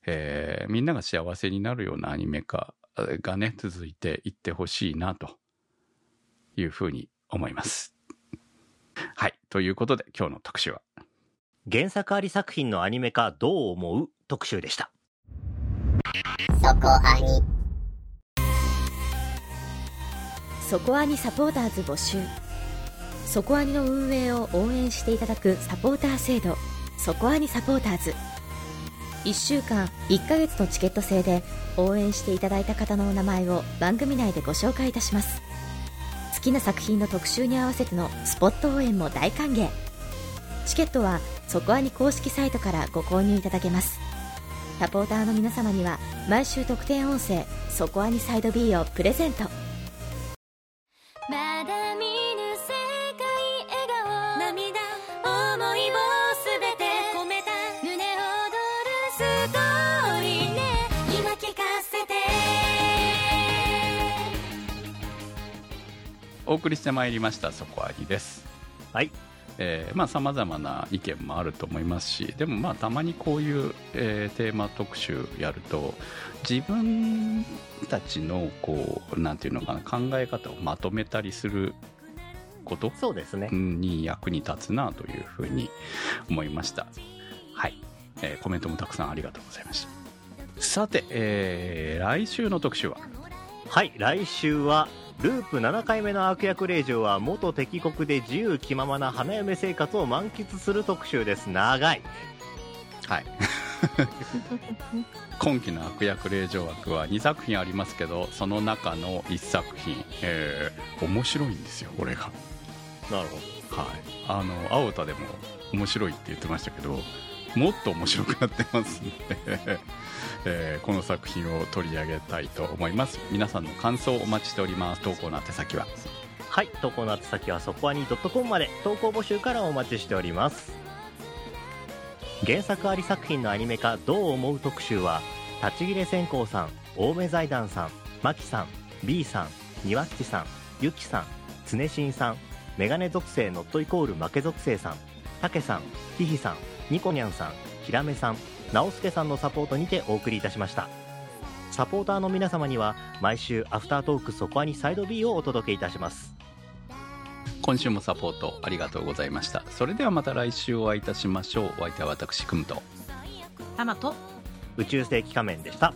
えーみんなが幸せになるようなアニメ化がね、続いていってほしいなというふうに思います。はい。ということで今日の特集は原作あり作品のアニメ化どう思う？特集でした。そこアニ。そこアニサポーターズ募集。そこアニの運営を応援していただくサポーター制度。そこアニサポーターズ。1週間1ヶ月のチケット制で応援していただいた方のお名前を番組内でご紹介いたします。好きな作品の特集に合わせてのスポット応援も大歓迎チケットはそこアニ公式サイトからご購入いただけますサポーターの皆様には毎週特典音声「そこアニサイド B」をプレゼントまだ見ぬ世界笑顔涙思いをすべて込めた胸躍るストーリーね今聞かせてお送りしてまいりましたそこアニです。はい。えーまあ様々な意見もあると思いますしでもまあたまにこういう、えーテーマ特集やると自分たちのこうなんていうのかな考え方をまとめたりすることそうですね。に役に立つなというふうに思いました。はい、えーコメントもたくさんありがとうございました。さて、えー来週の特集は？はい、来週は、ループ7回目の悪役令嬢は元敵国で自由気ままな花嫁生活を満喫する特集です。長い。はい。今期の悪役令嬢枠は2作品ありますけどその中の1作品、えー面白いんですよこれが。なるほはい。あの青田でも面白いって言ってましたけどもっと面白くなってますので、えーこの作品を取り上げたいと思います。皆さんの感想をお待ちしております。投稿の宛先は？はい、投稿の宛先はそこアニ .com まで。投稿募集からお待ちしております。原作あり作品のアニメ化どう思う特集は、立ち切れ線香さん、青梅財団さん、マキさん、B さん、庭吉さん、ゆきさん、常新さん、メガネ属性ノットイコール負け属性さん、たけさん、ひひさん、ニコニャンさん、ひらめさん、なおすけさんのサポートにてお送りいたしました。サポーターの皆様には毎週アフタートークそこアニサイド B をお届けいたします。今週もサポートありがとうございましたそれではまた来週お会いいたしましょうお相手は私くむとタマと宇宙世紀仮面でした。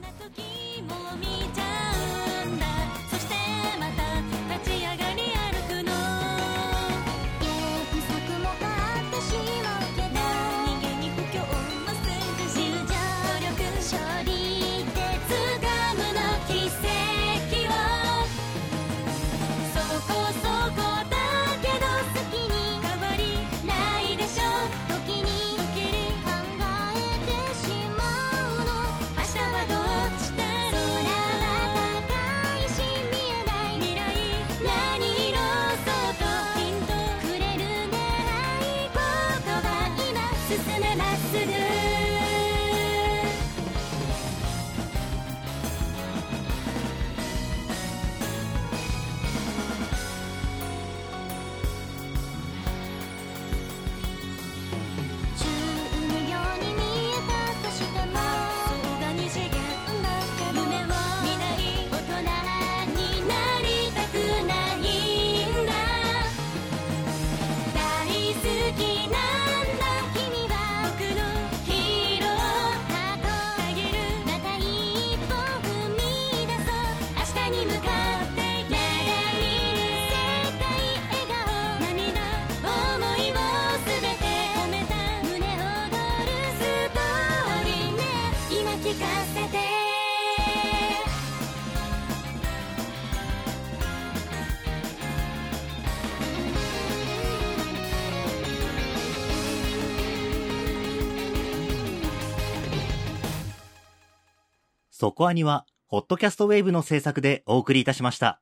コアニは、ホットキャストウェーブの制作でお送りいたしました。